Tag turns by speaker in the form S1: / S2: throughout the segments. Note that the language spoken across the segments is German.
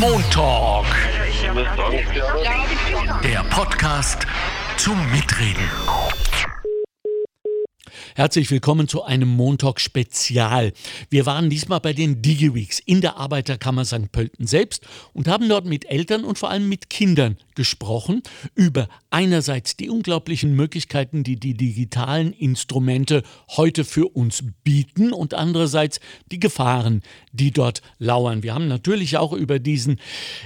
S1: Montalk. Der Podcast zum Mitreden.
S2: Herzlich willkommen zu einem Montag-Spezial. Wir waren diesmal bei den DigiWeeks in der Arbeiterkammer St. Pölten selbst und haben dort mit Eltern und vor allem mit Kindern gesprochen über einerseits die unglaublichen Möglichkeiten, die die digitalen Instrumente heute für uns bieten und andererseits die Gefahren, die dort lauern. Wir haben natürlich auch über diesen,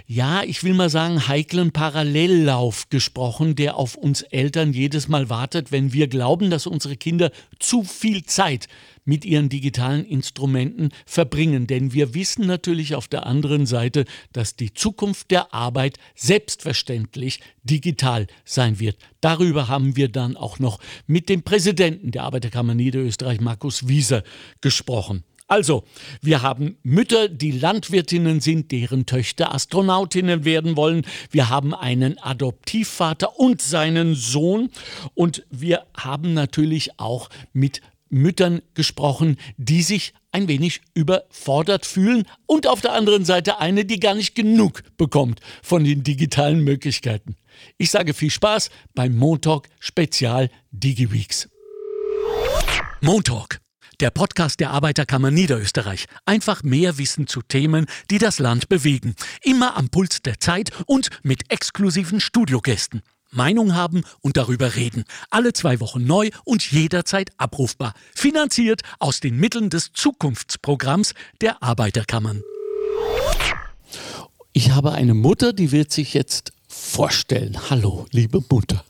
S2: ja, ich will mal sagen, heiklen Parallellauf gesprochen, der auf uns Eltern jedes Mal wartet, wenn wir glauben, dass unsere Kinder zu viel Zeit mit ihren digitalen Instrumenten verbringen. Denn wir wissen natürlich auf der anderen Seite, dass die Zukunft der Arbeit selbstverständlich digital sein wird. Darüber haben wir dann auch noch mit dem Präsidenten der Arbeiterkammer Niederösterreich, Markus Wieser, gesprochen. Also, wir haben Mütter, die Landwirtinnen sind, deren Töchter Astronautinnen werden wollen. Wir haben einen Adoptivvater und seinen Sohn. Und wir haben natürlich auch mit Müttern gesprochen, die sich ein wenig überfordert fühlen und auf der anderen Seite eine, die gar nicht genug bekommt von den digitalen Möglichkeiten. Ich sage viel Spaß beim Montalk Spezial DigiWeeks. Montalk, der Podcast der Arbeiterkammer Niederösterreich. Einfach mehr Wissen zu Themen, die das Land bewegen. Immer am Puls der Zeit und mit exklusiven Studiogästen. Meinung haben und darüber reden. Alle zwei Wochen neu und jederzeit abrufbar. Finanziert aus den Mitteln des Zukunftsprogramms der Arbeiterkammern. Ich habe eine Mutter, die wird sich jetzt vorstellen. Hallo, liebe Mutter.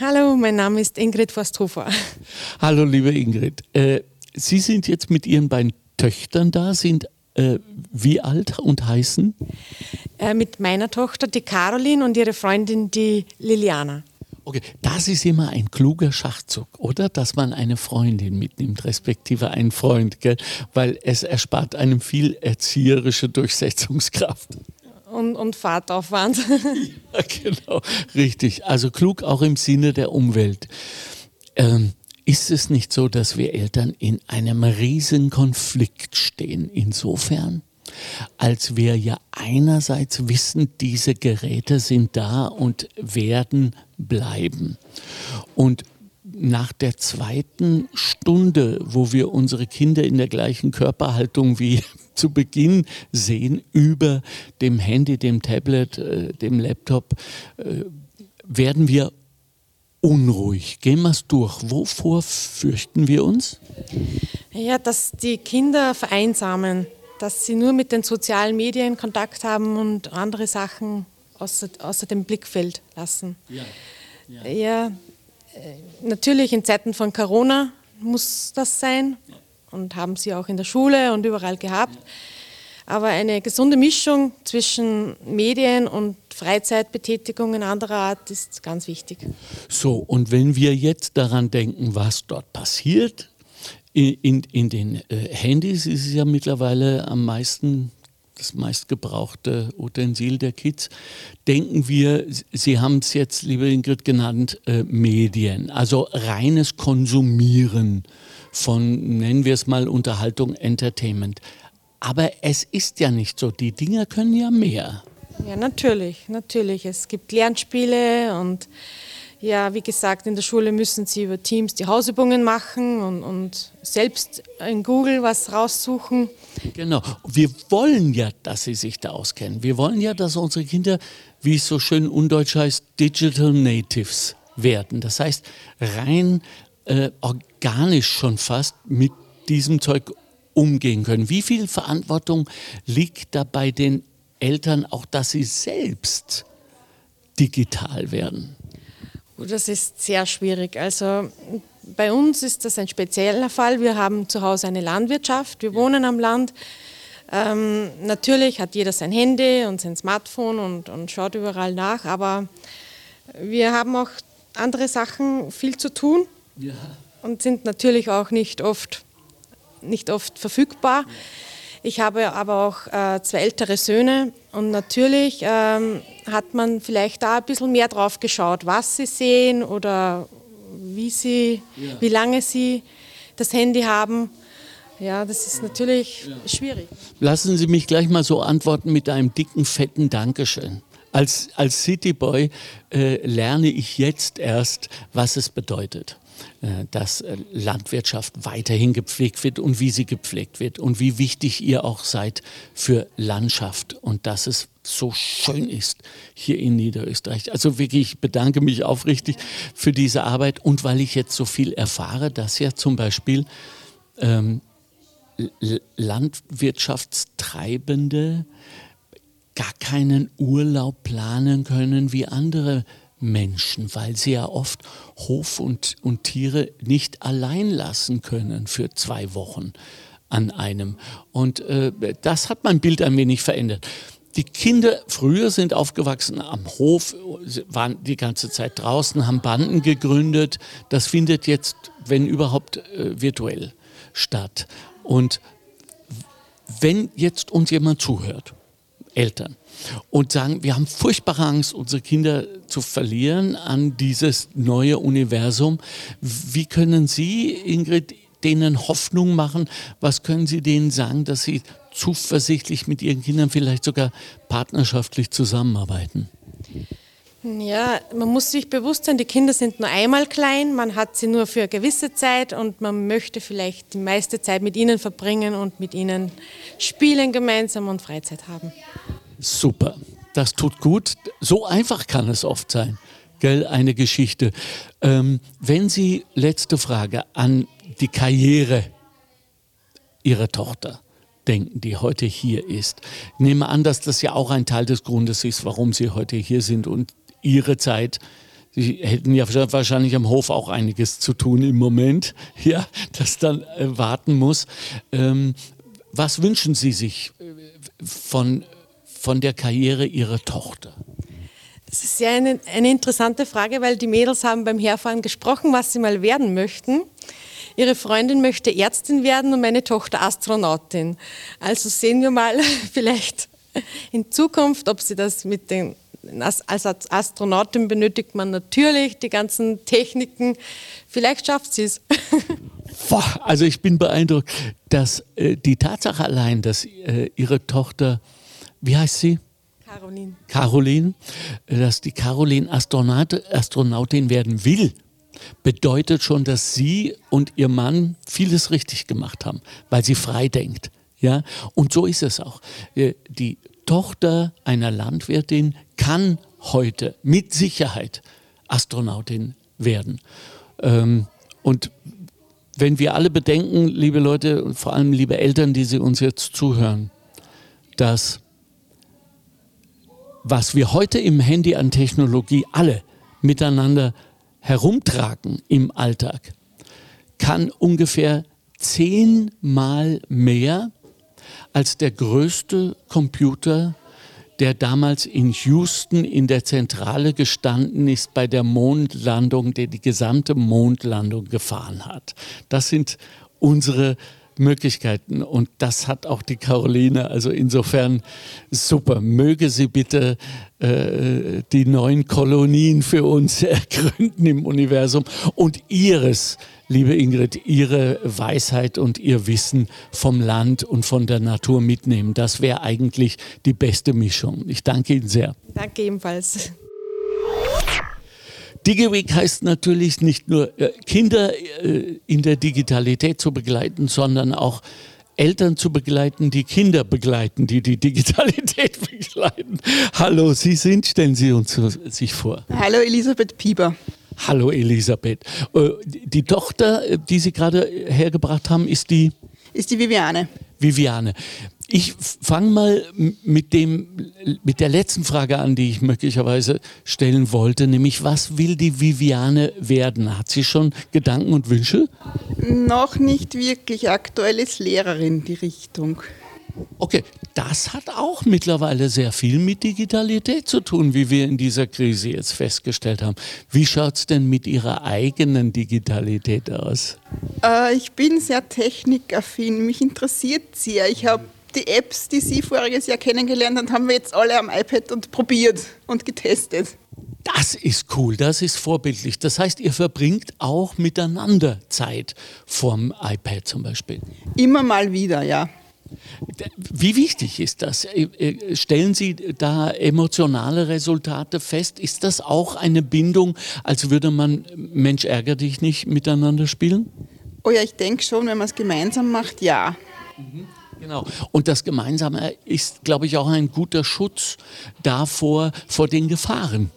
S3: Hallo, mein Name ist Ingrid Forsthofer.
S2: Hallo, liebe Ingrid. Äh, Sie sind jetzt mit Ihren beiden Töchtern da, sind äh, wie alt und heißen?
S3: Äh, mit meiner Tochter, die Caroline, und ihre Freundin, die Liliana.
S2: Okay, das ist immer ein kluger Schachzug, oder? Dass man eine Freundin mitnimmt, respektive einen Freund, gell? weil es erspart einem viel erzieherische Durchsetzungskraft.
S3: Und, und Fahrtaufwand.
S2: ja, genau, richtig. Also klug auch im Sinne der Umwelt. Ähm, ist es nicht so, dass wir Eltern in einem riesen Konflikt stehen insofern? Als wir ja einerseits wissen, diese Geräte sind da und werden bleiben. Und nach der zweiten Stunde, wo wir unsere Kinder in der gleichen Körperhaltung wie zu Beginn sehen, über dem Handy, dem Tablet, äh, dem Laptop, äh, werden wir unruhig. Gehen wir es durch. Wovor fürchten wir uns?
S3: Ja, dass die Kinder vereinsamen, dass sie nur mit den sozialen Medien Kontakt haben und andere Sachen außer, außer dem Blickfeld lassen. Ja, ja. ja äh, natürlich in Zeiten von Corona muss das sein und haben sie auch in der Schule und überall gehabt. Ja. Aber eine gesunde Mischung zwischen Medien und Freizeitbetätigungen anderer Art ist ganz wichtig.
S2: So, und wenn wir jetzt daran denken, was dort passiert, in, in, den äh, Handys ist es ja mittlerweile am meisten das meistgebrauchte Utensil der Kids, denken wir, Sie haben es jetzt, liebe Ingrid, genannt, äh, Medien, also reines Konsumieren von, nennen wir es mal, Unterhaltung, Entertainment. Aber es ist ja nicht so. Die Dinger können ja mehr.
S3: Ja, natürlich, natürlich. Es gibt Lernspiele und ja, wie gesagt, in der Schule müssen sie über Teams die Hausübungen machen und, und selbst in Google was raussuchen.
S2: Genau. Wir wollen ja, dass sie sich da auskennen. Wir wollen ja, dass unsere Kinder, wie es so schön undeutsch heißt, Digital Natives werden. Das heißt, rein äh, organisch schon fast mit diesem Zeug umgehen können. Wie viel Verantwortung liegt da bei den Eltern auch, dass sie selbst digital werden?
S3: Das ist sehr schwierig. Also bei uns ist das ein spezieller Fall. Wir haben zu Hause eine Landwirtschaft, wir wohnen am Land. Ähm, natürlich hat jeder sein Handy und sein Smartphone und, und schaut überall nach, aber wir haben auch andere Sachen viel zu tun ja. und sind natürlich auch nicht oft nicht oft verfügbar. Ich habe aber auch äh, zwei ältere Söhne und natürlich ähm, hat man vielleicht da ein bisschen mehr drauf geschaut, was sie sehen oder wie, sie, ja. wie lange sie das Handy haben. Ja, das ist natürlich schwierig.
S2: Lassen Sie mich gleich mal so antworten mit einem dicken, fetten Dankeschön. Als, als Cityboy äh, lerne ich jetzt erst, was es bedeutet, dass äh, Landwirtschaft weiterhin gepflegt wird und wie sie gepflegt wird und wie wichtig ihr auch seid für Landschaft und dass es so schön ist hier in Niederösterreich. Also wirklich, ich bedanke mich aufrichtig für diese Arbeit und weil ich jetzt so viel erfahre, dass ja zum Beispiel ähm, Landwirtschaftstreibende gar keinen Urlaub planen können wie andere Menschen, weil sie ja oft Hof und, und Tiere nicht allein lassen können für zwei Wochen an einem. Und äh, das hat mein Bild ein wenig verändert. Die Kinder früher sind aufgewachsen am Hof, waren die ganze Zeit draußen, haben Banden gegründet. Das findet jetzt, wenn überhaupt, äh, virtuell statt. Und wenn jetzt uns jemand zuhört, Eltern, und sagen, wir haben furchtbare Angst, unsere Kinder zu verlieren an dieses neue Universum, wie können Sie, Ingrid, denen Hoffnung machen? Was können Sie denen sagen, dass sie zuversichtlich mit ihren Kindern vielleicht sogar partnerschaftlich zusammenarbeiten?
S3: Ja, man muss sich bewusst sein, die Kinder sind nur einmal klein, man hat sie nur für eine gewisse Zeit und man möchte vielleicht die meiste Zeit mit ihnen verbringen und mit ihnen spielen gemeinsam und Freizeit haben.
S2: Super, das tut gut. So einfach kann es oft sein. Gell, eine Geschichte. Ähm, wenn Sie, letzte Frage, an die Karriere Ihrer Tochter denken, die heute hier ist. Ich nehme an, dass das ja auch ein Teil des Grundes ist, warum Sie heute hier sind und Ihre Zeit. Sie hätten ja wahrscheinlich am Hof auch einiges zu tun im Moment, ja, das dann äh, warten muss. Ähm, was wünschen Sie sich äh, von von der Karriere Ihrer Tochter?
S3: Das ist ja eine, eine interessante Frage, weil die Mädels haben beim Herfahren gesprochen, was sie mal werden möchten. Ihre Freundin möchte Ärztin werden und meine Tochter Astronautin. Also sehen wir mal vielleicht in Zukunft, ob sie das mit den als Astronautin benötigt man natürlich die ganzen Techniken. Vielleicht schafft sie es.
S2: Also ich bin beeindruckt, dass äh, die Tatsache allein, dass äh, ihre Tochter wie heißt sie?
S3: Caroline.
S2: Caroline, dass die Caroline Astronaut, Astronautin werden will, bedeutet schon, dass sie und ihr Mann vieles richtig gemacht haben, weil sie frei denkt. Ja, und so ist es auch. Äh, die Tochter einer Landwirtin kann heute mit Sicherheit Astronautin werden. Ähm, und wenn wir alle bedenken, liebe Leute und vor allem liebe Eltern, die Sie uns jetzt zuhören, dass was wir heute im Handy an Technologie alle miteinander herumtragen im Alltag, kann ungefähr zehnmal mehr als der größte Computer, der damals in Houston in der Zentrale gestanden ist bei der Mondlandung, der die gesamte Mondlandung gefahren hat. Das sind unsere Möglichkeiten. Und das hat auch die Caroline. Also insofern super. Möge sie bitte äh, die neuen Kolonien für uns ergründen im Universum und ihres, liebe Ingrid, ihre Weisheit und ihr Wissen vom Land und von der Natur mitnehmen. Das wäre eigentlich die beste Mischung. Ich danke Ihnen sehr.
S3: Danke ebenfalls.
S2: DigiWeek heißt natürlich nicht nur äh, Kinder äh, in der Digitalität zu begleiten, sondern auch Eltern zu begleiten, die Kinder begleiten, die die Digitalität begleiten. Hallo, Sie sind, stellen Sie uns sich vor.
S4: Hallo, Elisabeth Pieper.
S2: Hallo, Elisabeth. Äh, die Tochter, die Sie gerade hergebracht haben, ist die?
S4: Ist die Viviane.
S2: Viviane. Ich fange mal mit, dem, mit der letzten Frage an, die ich möglicherweise stellen wollte, nämlich was will die Viviane werden? Hat sie schon Gedanken und Wünsche?
S4: Noch nicht wirklich. Aktuell ist Lehrerin die Richtung.
S2: Okay, das hat auch mittlerweile sehr viel mit Digitalität zu tun, wie wir in dieser Krise jetzt festgestellt haben. Wie schaut es denn mit Ihrer eigenen Digitalität aus?
S4: Äh, ich bin sehr technikaffin. Mich interessiert sehr. Ich habe die Apps, die Sie voriges Jahr kennengelernt haben, haben wir jetzt alle am iPad und probiert und getestet.
S2: Das ist cool, das ist vorbildlich. Das heißt, ihr verbringt auch miteinander Zeit vom iPad zum Beispiel.
S4: Immer mal wieder, ja.
S2: Wie wichtig ist das? Äh, äh, stellen Sie da emotionale Resultate fest? Ist das auch eine Bindung, als würde man Mensch ärger dich nicht miteinander spielen?
S4: Oh ja, ich denke schon, wenn man es gemeinsam macht, ja.
S2: Mhm. Genau. Und das Gemeinsame ist, glaube ich, auch ein guter Schutz davor, vor den Gefahren,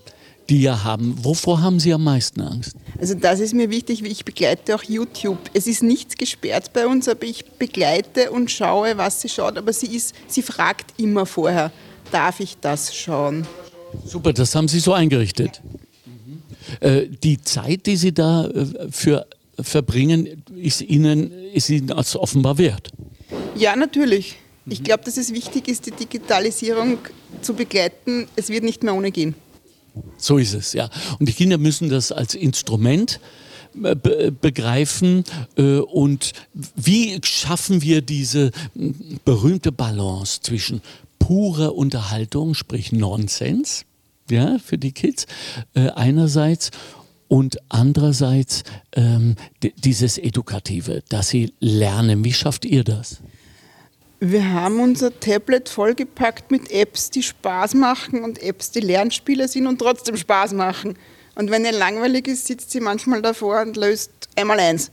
S2: die ihr haben. Wovor haben Sie am meisten Angst?
S4: Also das ist mir wichtig, ich begleite auch YouTube. Es ist nichts gesperrt bei uns, aber ich begleite und schaue, was sie schaut. Aber sie, ist, sie fragt immer vorher, darf ich das schauen?
S2: Super, das haben Sie so eingerichtet. Ja. Mhm. Äh, die Zeit, die Sie da äh, für verbringen, ist Ihnen, ist Ihnen als offenbar wert.
S4: Ja, natürlich. Ich mhm. glaube, dass es wichtig ist, die Digitalisierung zu begleiten. Es wird nicht mehr ohne gehen.
S2: So ist es, ja. Und die Kinder müssen das als Instrument äh, be begreifen. Äh, und wie schaffen wir diese berühmte Balance zwischen purer Unterhaltung, sprich Nonsens, ja, für die Kids, äh, einerseits und andererseits ähm, dieses Edukative, dass sie lernen. Wie schafft ihr das?
S4: Wir haben unser Tablet vollgepackt mit Apps, die Spaß machen und Apps, die Lernspiele sind und trotzdem Spaß machen. Und wenn ihr langweilig ist, sitzt sie manchmal davor und löst einmal eins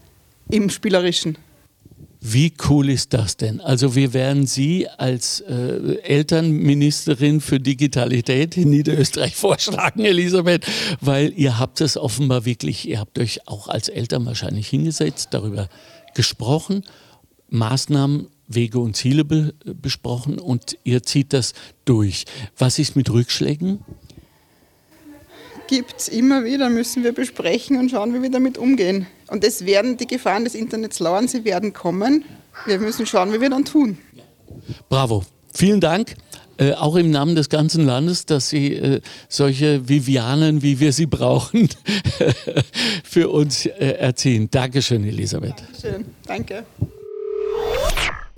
S4: im Spielerischen.
S2: Wie cool ist das denn? Also wir werden Sie als äh, Elternministerin für Digitalität in Niederösterreich vorschlagen, Elisabeth, weil ihr habt es offenbar wirklich, ihr habt euch auch als Eltern wahrscheinlich hingesetzt, darüber gesprochen, Maßnahmen Wege und Ziele be besprochen und ihr zieht das durch. Was ist mit Rückschlägen?
S4: Gibt es immer wieder, müssen wir besprechen und schauen, wie wir damit umgehen. Und es werden die Gefahren des Internets lauern, sie werden kommen. Wir müssen schauen, wie wir dann tun.
S2: Bravo. Vielen Dank. Äh, auch im Namen des ganzen Landes, dass Sie äh, solche Vivianen, wie wir sie brauchen, für uns äh, erziehen. Dankeschön, Elisabeth.
S4: Dankeschön. Danke.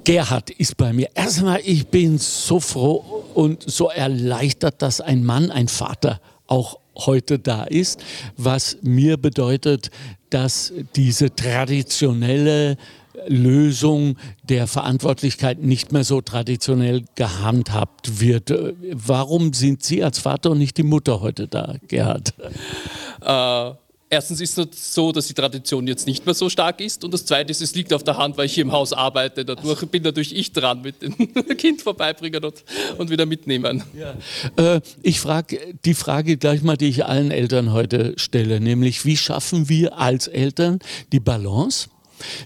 S2: Gerhard ist bei mir. Erstmal, ich bin so froh und so erleichtert, dass ein Mann, ein Vater auch heute da ist, was mir bedeutet, dass diese traditionelle Lösung der Verantwortlichkeit nicht mehr so traditionell gehandhabt wird. Warum sind Sie als Vater und nicht die Mutter heute da, Gerhard?
S5: Äh, erstens ist es so, dass die Tradition jetzt nicht mehr so stark ist und das Zweite ist, es liegt auf der Hand, weil ich hier im Haus arbeite. Dadurch bin natürlich ich dran mit dem Kind vorbeibringen und, und wieder mitnehmen.
S2: Ja. Äh, ich frage die Frage gleich mal, die ich allen Eltern heute stelle, nämlich wie schaffen wir als Eltern die Balance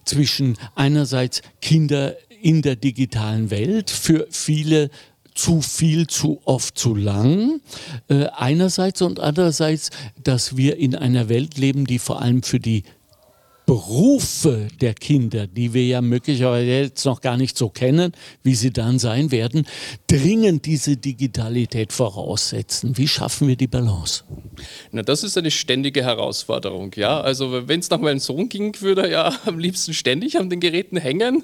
S2: zwischen einerseits Kinder in der digitalen Welt für viele zu viel, zu oft, zu lang. Äh, einerseits und andererseits, dass wir in einer Welt leben, die vor allem für die Berufe der Kinder, die wir ja möglicherweise jetzt noch gar nicht so kennen, wie sie dann sein werden, dringend diese Digitalität voraussetzen. Wie schaffen wir die Balance?
S5: Na, das ist eine ständige Herausforderung. Ja? Also wenn es nach meinem Sohn ging, würde er ja am liebsten ständig an den Geräten hängen,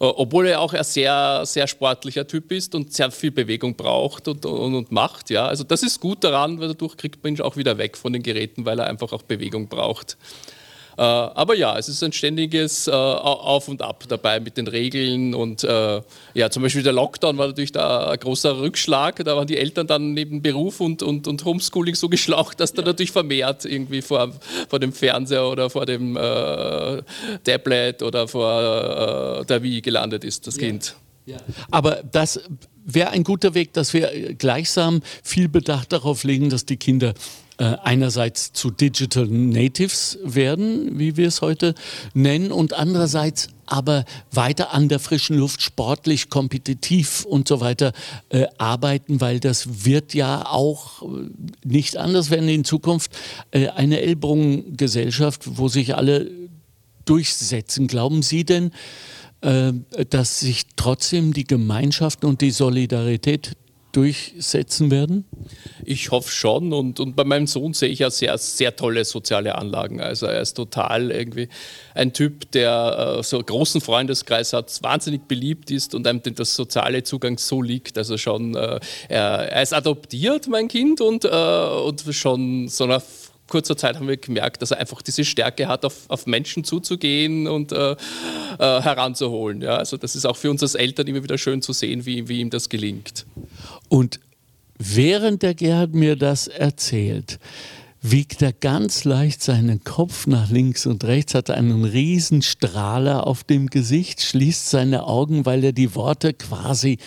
S5: äh, obwohl er auch ein sehr, sehr sportlicher Typ ist und sehr viel Bewegung braucht und, und, und macht. Ja? Also das ist gut daran, weil dadurch kriegt man ihn auch wieder weg von den Geräten, weil er einfach auch Bewegung braucht. Äh, aber ja, es ist ein ständiges äh, Auf und Ab dabei mit den Regeln und äh, ja, zum Beispiel der Lockdown war natürlich da ein großer Rückschlag. Da waren die Eltern dann neben Beruf und, und, und Homeschooling so geschlaucht, dass da natürlich vermehrt irgendwie vor, vor dem Fernseher oder vor dem äh, Tablet oder vor äh, der Wii gelandet ist, das ja. Kind.
S2: Ja. Aber das wäre ein guter Weg, dass wir gleichsam viel Bedacht darauf legen, dass die Kinder äh, einerseits zu Digital Natives werden, wie wir es heute nennen, und andererseits aber weiter an der frischen Luft sportlich, kompetitiv und so weiter äh, arbeiten, weil das wird ja auch äh, nicht anders werden in Zukunft äh, eine Ellbogengesellschaft, wo sich alle durchsetzen. Glauben Sie denn, äh, dass sich trotzdem die Gemeinschaft und die Solidarität durchsetzen werden?
S5: Ich hoffe schon und, und bei meinem Sohn sehe ich ja sehr, sehr tolle soziale Anlagen. Also er ist total irgendwie ein Typ, der äh, so einen großen Freundeskreis hat, wahnsinnig beliebt ist und einem das soziale Zugang so liegt. Also schon, äh, er, er, ist adoptiert, mein Kind, und, äh, und schon so nach kurzer Zeit haben wir gemerkt, dass er einfach diese Stärke hat, auf, auf Menschen zuzugehen und äh, äh, heranzuholen. Ja? Also das ist auch für uns als Eltern immer wieder schön zu sehen, wie, wie ihm das gelingt.
S2: Und während der Gerhard mir das erzählt, wiegt er ganz leicht seinen Kopf nach links und rechts, hat einen riesen Strahler auf dem Gesicht, schließt seine Augen, weil er die Worte quasi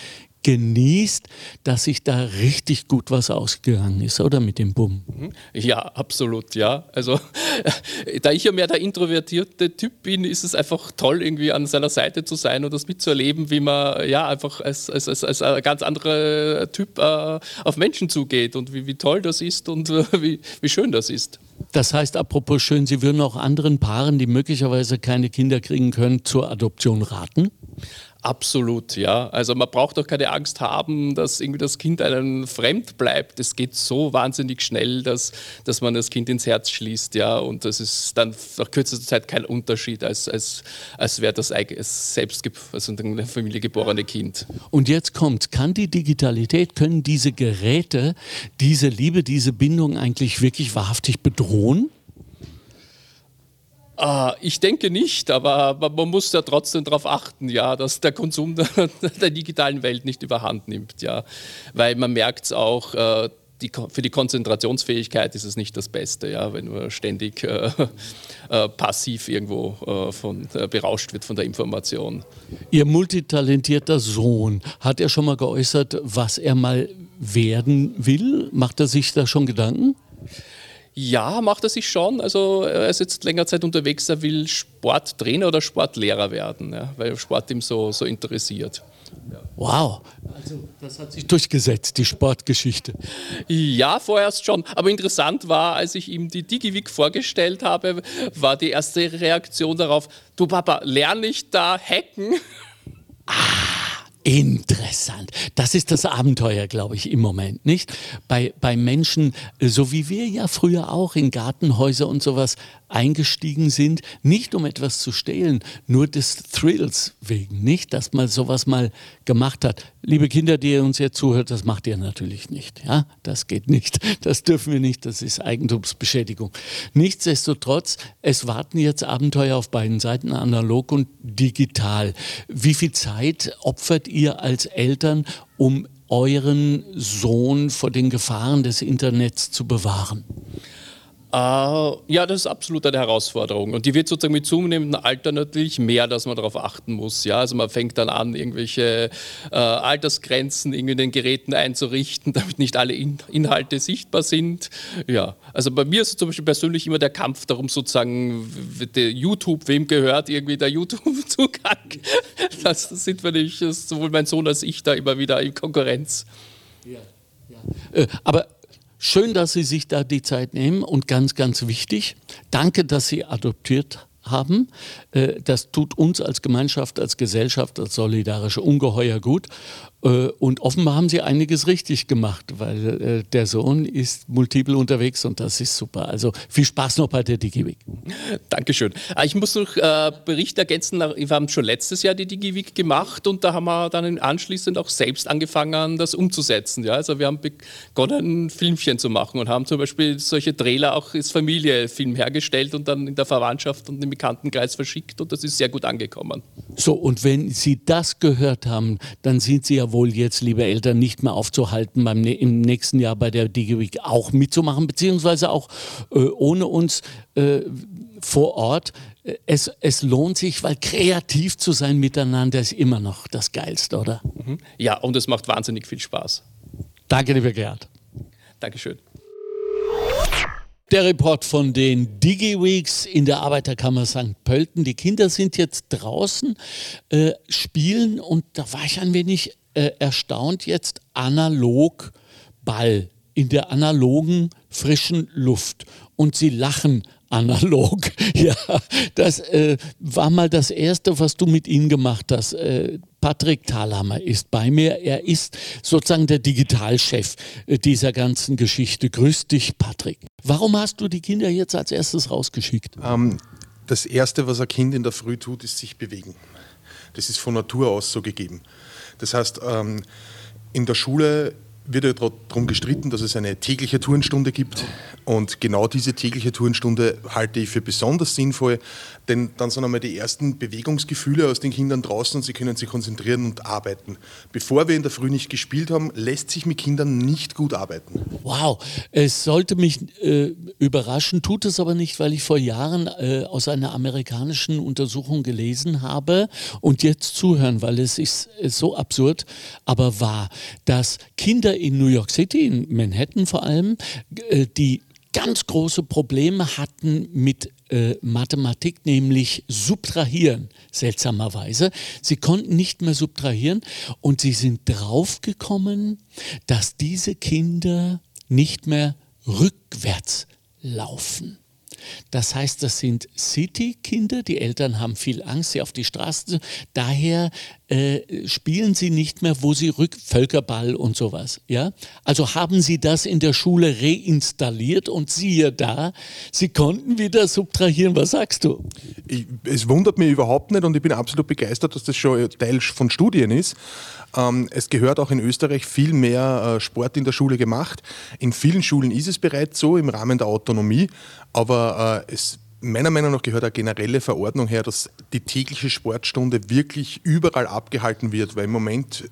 S2: genießt, dass sich da richtig gut was ausgegangen ist, oder mit dem Bumm?
S5: Mhm. Ja, absolut, ja. Also da ich ja mehr der introvertierte Typ bin, ist es einfach toll, irgendwie an seiner Seite zu sein und das mitzuerleben, wie man ja einfach als, als, als, als ein ganz anderer Typ äh, auf Menschen zugeht und wie, wie toll das ist und äh, wie, wie schön das ist.
S2: Das heißt, apropos schön, Sie würden auch anderen Paaren, die möglicherweise keine Kinder kriegen können, zur Adoption raten?
S5: Absolut, ja. Also man braucht doch keine Angst haben, dass irgendwie das Kind einem fremd bleibt. Es geht so wahnsinnig schnell, dass, dass man das Kind ins Herz schließt, ja. Und das ist dann nach kürzester Zeit kein Unterschied, als, als, als wäre das selbst, also in Familie geborene Kind.
S2: Und jetzt kommt, kann die Digitalität, können diese Geräte diese Liebe, diese Bindung eigentlich wirklich wahrhaftig bedrohen?
S5: Uh, ich denke nicht, aber, man muss ja trotzdem darauf achten, ja, dass der Konsum der, der, digitalen Welt nicht überhand nimmt, ja, weil man merkt es auch. Uh, die, für die Konzentrationsfähigkeit ist es nicht das Beste, ja, wenn man ständig äh, äh, passiv irgendwo äh, von, äh, berauscht wird von der Information.
S2: Ihr multitalentierter Sohn, hat er schon mal geäußert, was er mal werden will? Macht er sich da schon Gedanken?
S5: Ja, macht er sich schon. Also er ist jetzt länger Zeit unterwegs, er will Sporttrainer oder Sportlehrer werden, ja, weil Sport ihm so, so interessiert.
S2: Ja. Wow, also das hat sich durchgesetzt, die Sportgeschichte.
S5: Ja, vorerst schon. Aber interessant war, als ich ihm die DigiWik vorgestellt habe, war die erste Reaktion darauf, du Papa, lerne ich da hacken?
S2: Ah. Interessant. Das ist das Abenteuer, glaube ich, im Moment, nicht? Bei, bei Menschen, so wie wir ja früher auch in Gartenhäuser und sowas eingestiegen sind, nicht um etwas zu stehlen, nur des Thrills wegen, nicht, dass man sowas mal gemacht hat. Liebe Kinder, die ihr uns jetzt zuhört, das macht ihr natürlich nicht. Ja, das geht nicht. Das dürfen wir nicht. Das ist Eigentumsbeschädigung. Nichtsdestotrotz, es warten jetzt Abenteuer auf beiden Seiten, analog und digital. Wie viel Zeit opfert ihr als Eltern, um euren Sohn vor den Gefahren des Internets zu bewahren?
S5: Uh, ja, das ist absolut eine Herausforderung. Und die wird sozusagen mit zunehmendem Alter natürlich mehr, dass man darauf achten muss. Ja? Also man fängt dann an, irgendwelche uh, Altersgrenzen in den Geräten einzurichten, damit nicht alle in Inhalte sichtbar sind. Ja, also bei mir ist zum Beispiel persönlich immer der Kampf darum, sozusagen der YouTube, wem gehört irgendwie der YouTube-Zugang. Das sind wir nicht, sowohl mein Sohn als ich da immer wieder in Konkurrenz.
S2: Ja, ja. Äh, aber Schön, dass Sie sich da die Zeit nehmen und ganz, ganz wichtig, danke, dass Sie adoptiert haben. Äh, das tut uns als Gemeinschaft, als Gesellschaft, als Solidarische ungeheuer gut. Äh, und offenbar haben sie einiges richtig gemacht, weil äh, der Sohn ist multiple unterwegs und das ist super. Also viel Spaß noch bei der DigiWeek.
S5: Dankeschön. Ah, ich muss noch äh, Bericht ergänzen. Wir haben schon letztes Jahr die DigiWeek gemacht und da haben wir dann anschließend auch selbst angefangen, das umzusetzen. Ja, also wir haben begonnen, Filmchen zu machen und haben zum Beispiel solche Trailer auch als Familiefilm hergestellt und dann in der Verwandtschaft und im Bekanntenkreis verschickt und das ist sehr gut angekommen.
S2: So, und wenn Sie das gehört haben, dann sind Sie ja wohl jetzt, liebe Eltern, nicht mehr aufzuhalten, beim, im nächsten Jahr bei der DigiWeek auch mitzumachen, beziehungsweise auch äh, ohne uns äh, vor Ort. Es, es lohnt sich, weil kreativ zu sein miteinander ist immer noch das Geilste, oder?
S5: Mhm. Ja, und es macht wahnsinnig viel Spaß.
S2: Danke, lieber Gerhard.
S5: Dankeschön.
S2: Der Report von den DigiWeeks in der Arbeiterkammer St. Pölten. Die Kinder sind jetzt draußen, äh, spielen und da war ich ein wenig äh, erstaunt jetzt analog Ball in der analogen frischen Luft und sie lachen analog. Ja, das äh, war mal das Erste, was du mit ihnen gemacht hast. Äh, Patrick Thalhammer ist bei mir. Er ist sozusagen der Digitalchef äh, dieser ganzen Geschichte. Grüß dich, Patrick. Warum hast du die Kinder jetzt als erstes rausgeschickt?
S6: Ähm, das Erste, was ein Kind in der Früh tut, ist sich bewegen. Das ist von Natur aus so gegeben. Das heißt, ähm, in der Schule wird ja darum gestritten, dass es eine tägliche Turnstunde gibt. Und genau diese tägliche Turnstunde halte ich für besonders sinnvoll, denn dann sind einmal die ersten Bewegungsgefühle aus den Kindern draußen und sie können sich konzentrieren und arbeiten. Bevor wir in der Früh nicht gespielt haben, lässt sich mit Kindern nicht gut arbeiten.
S2: Wow, es sollte mich äh, überraschen, tut es aber nicht, weil ich vor Jahren äh, aus einer amerikanischen Untersuchung gelesen habe und jetzt zuhören, weil es ist so absurd, aber wahr, dass Kinder in New York City, in Manhattan vor allem, äh, die ganz große Probleme hatten mit äh, Mathematik, nämlich subtrahieren, seltsamerweise. Sie konnten nicht mehr subtrahieren und sie sind draufgekommen, dass diese Kinder nicht mehr rückwärts laufen. Das heißt, das sind City-Kinder, die Eltern haben viel Angst, sie auf die Straße. Daher äh, spielen sie nicht mehr, wo sie rück Völkerball und sowas. Ja? Also haben sie das in der Schule reinstalliert und siehe da, sie konnten wieder subtrahieren. Was sagst du?
S6: Ich, es wundert mich überhaupt nicht und ich bin absolut begeistert, dass das schon Teil von Studien ist. Ähm, es gehört auch in Österreich viel mehr äh, Sport in der Schule gemacht. In vielen Schulen ist es bereits so im Rahmen der Autonomie, aber äh, es meiner Meinung nach gehört eine generelle Verordnung her, dass die tägliche Sportstunde wirklich überall abgehalten wird, weil im Moment